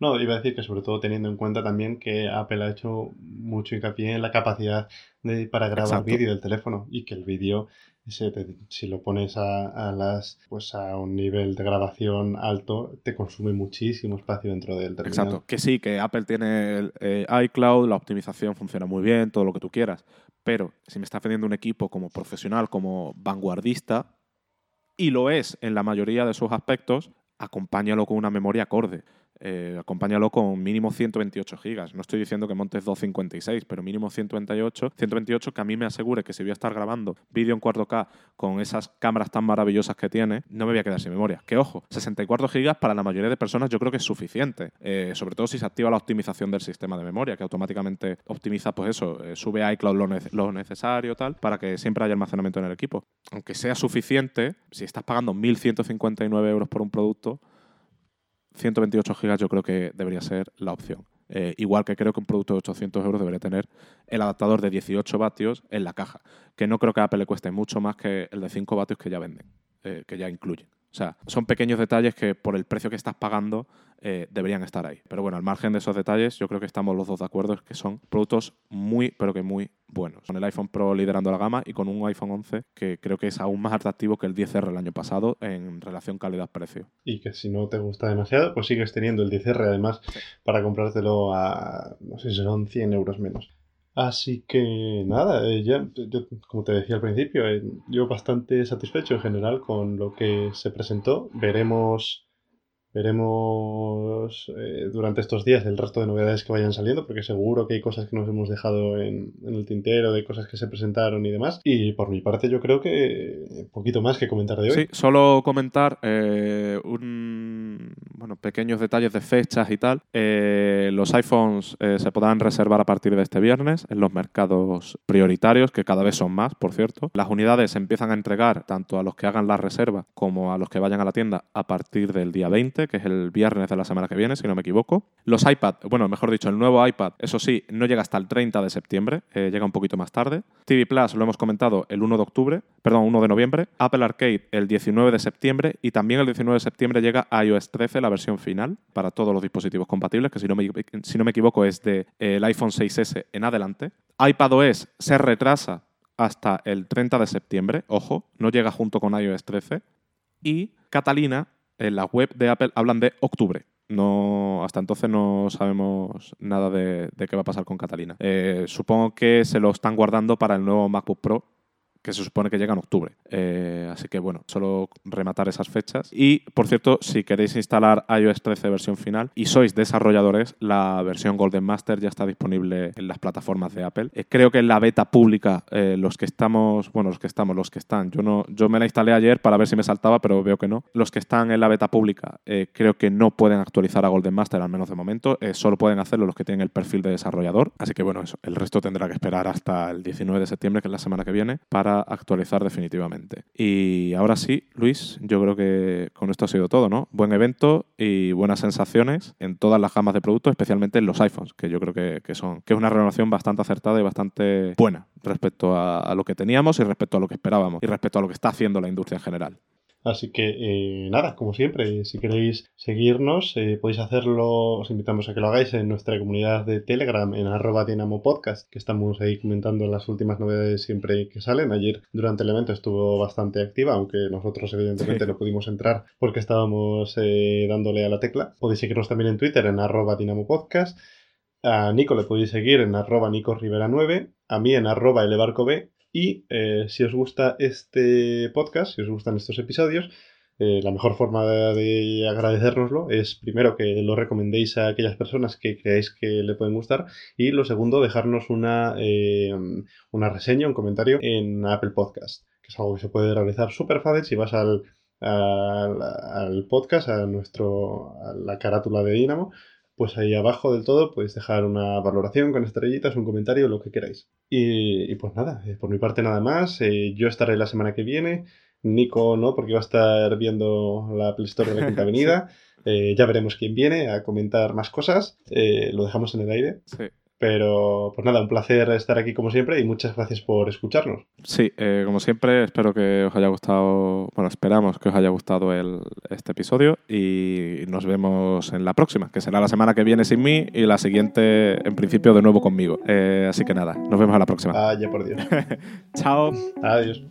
No, iba a decir que sobre todo teniendo en cuenta también que Apple ha hecho mucho hincapié en la capacidad de, para grabar vídeo del teléfono y que el vídeo, si lo pones a, las pues a un nivel de grabación alto, te consume muchísimo espacio dentro del teléfono. Exacto, que sí, que Apple tiene el, eh, iCloud, la optimización funciona muy bien, todo lo que tú quieras, pero si me está vendiendo un equipo como profesional, como vanguardista, y lo es en la mayoría de sus aspectos, acompáñalo con una memoria acorde. Eh, acompáñalo con mínimo 128 gigas. No estoy diciendo que montes 256, pero mínimo 128, 128 que a mí me asegure que si voy a estar grabando vídeo en 4K con esas cámaras tan maravillosas que tiene, no me voy a quedar sin memoria. Que ojo, 64 gigas para la mayoría de personas yo creo que es suficiente. Eh, sobre todo si se activa la optimización del sistema de memoria, que automáticamente optimiza, pues eso, eh, sube a iCloud lo, lo necesario, tal, para que siempre haya almacenamiento en el equipo. Aunque sea suficiente, si estás pagando 1.159 euros por un producto, 128 gigas yo creo que debería ser la opción. Eh, igual que creo que un producto de 800 euros debería tener el adaptador de 18 vatios en la caja, que no creo que a Apple le cueste mucho más que el de 5 vatios que ya venden, eh, que ya incluyen. O sea, son pequeños detalles que por el precio que estás pagando eh, deberían estar ahí. Pero bueno, al margen de esos detalles, yo creo que estamos los dos de acuerdo que son productos muy, pero que muy buenos. Con el iPhone Pro liderando la gama y con un iPhone 11 que creo que es aún más atractivo que el 10R el año pasado en relación calidad-precio. Y que si no te gusta demasiado, pues sigues teniendo el 10R además para comprártelo a, no sé, son 100 euros menos. Así que nada, eh, ya, yo, como te decía al principio, eh, yo bastante satisfecho en general con lo que se presentó. Veremos Veremos eh, durante estos días el resto de novedades que vayan saliendo, porque seguro que hay cosas que nos hemos dejado en, el tintero, de cosas que se presentaron y demás. Y por mi parte, yo creo que poquito más que comentar de hoy. Sí, solo comentar eh, un, bueno, pequeños detalles de fechas y tal. Eh, los iPhones se podrán reservar a partir de este viernes en los mercados prioritarios, que cada vez son más, por cierto. Las unidades se empiezan a entregar tanto a los que hagan la reserva como a los que vayan a la tienda a partir del día 20 que es el viernes de la semana que viene, si no me equivoco. Los iPad, bueno, mejor dicho, el nuevo iPad, eso sí, no llega hasta el 30 de septiembre, eh, llega un poquito más tarde. TV Plus, lo hemos comentado, el 1 de octubre, perdón, 1 de noviembre. Apple Arcade, el 19 de septiembre. Y también el 19 de septiembre llega iOS 13, la versión final, para todos los dispositivos compatibles, que si no me, si no me equivoco es de, el iPhone 6S en adelante. iPadOS se retrasa hasta el 30 de septiembre, ojo, no llega junto con iOS 13. Y Catalina en la web de Apple hablan de octubre. No, hasta entonces no sabemos nada de, qué va a pasar con Catalina. Eh, supongo que se lo están guardando para el nuevo MacBook Pro que se supone que llega en octubre. Eh, así que bueno, solo rematar esas fechas. Y por cierto, si queréis instalar iOS 13 versión final y sois desarrolladores, la versión Golden Master ya está disponible en las plataformas de Apple. Eh, creo que en la beta pública, eh, los que estamos, bueno, los que estamos, los que están, yo no, yo me la instalé ayer para ver si me saltaba, pero veo que no. Los que están en la beta pública creo que no pueden actualizar a Golden Master, al menos de momento. solo pueden hacerlo los que tienen el perfil de desarrollador. Así que bueno, eso. El resto tendrá que esperar hasta el 19 de septiembre, que es la semana que viene, para actualizar definitivamente. Y ahora sí, Luis, yo creo que con esto ha sido todo, ¿no? Buen evento y buenas sensaciones en todas las gamas de productos, especialmente en los iPhones, que yo creo que, son, que es una renovación bastante acertada y bastante buena respecto a, lo que teníamos y respecto a lo que esperábamos y respecto a lo que está haciendo la industria en general. Así que eh, nada, como siempre, si queréis seguirnos, eh, podéis hacerlo, os invitamos a que lo hagáis en nuestra comunidad de Telegram en arroba Dinamo Podcast, que estamos ahí comentando las últimas novedades siempre que salen. Ayer durante el evento estuvo bastante activa, aunque nosotros evidentemente no pudimos entrar porque estábamos eh, dándole a la tecla. Podéis seguirnos también en Twitter en arroba Dinamo Podcast. A Nico le podéis seguir en arroba Nico Rivera 9, a mí en arroba y eh, si os gusta este podcast, si os gustan estos episodios, eh, la mejor forma de, agradecérnoslo es primero que lo recomendéis a aquellas personas que creáis que le pueden gustar y lo segundo, dejarnos una, eh, una reseña, un comentario en Apple Podcast, que es algo que se puede realizar súper fácil si vas al, al, al, podcast, a, nuestro, a la carátula de Dynamo pues ahí abajo del todo podéis dejar una valoración con estrellitas, un comentario, lo que queráis. Y, pues nada, eh, por mi parte nada más. Eh, yo estaré la semana que viene. Nico no, porque va a estar viendo la Play Store de la Quinta Avenida. Eh, ya veremos quién viene a comentar más cosas. lo dejamos en el aire. Sí. Pero, pues nada, un placer estar aquí como siempre y muchas gracias por escucharnos. Sí, eh, como siempre, espero que os haya gustado, bueno, esperamos que os haya gustado el, este episodio y nos vemos en la próxima, que será la semana que viene sin mí y la siguiente, en principio, de nuevo conmigo. Eh, así que nada, nos vemos a la próxima. Vaya por Dios. Chao. Adiós.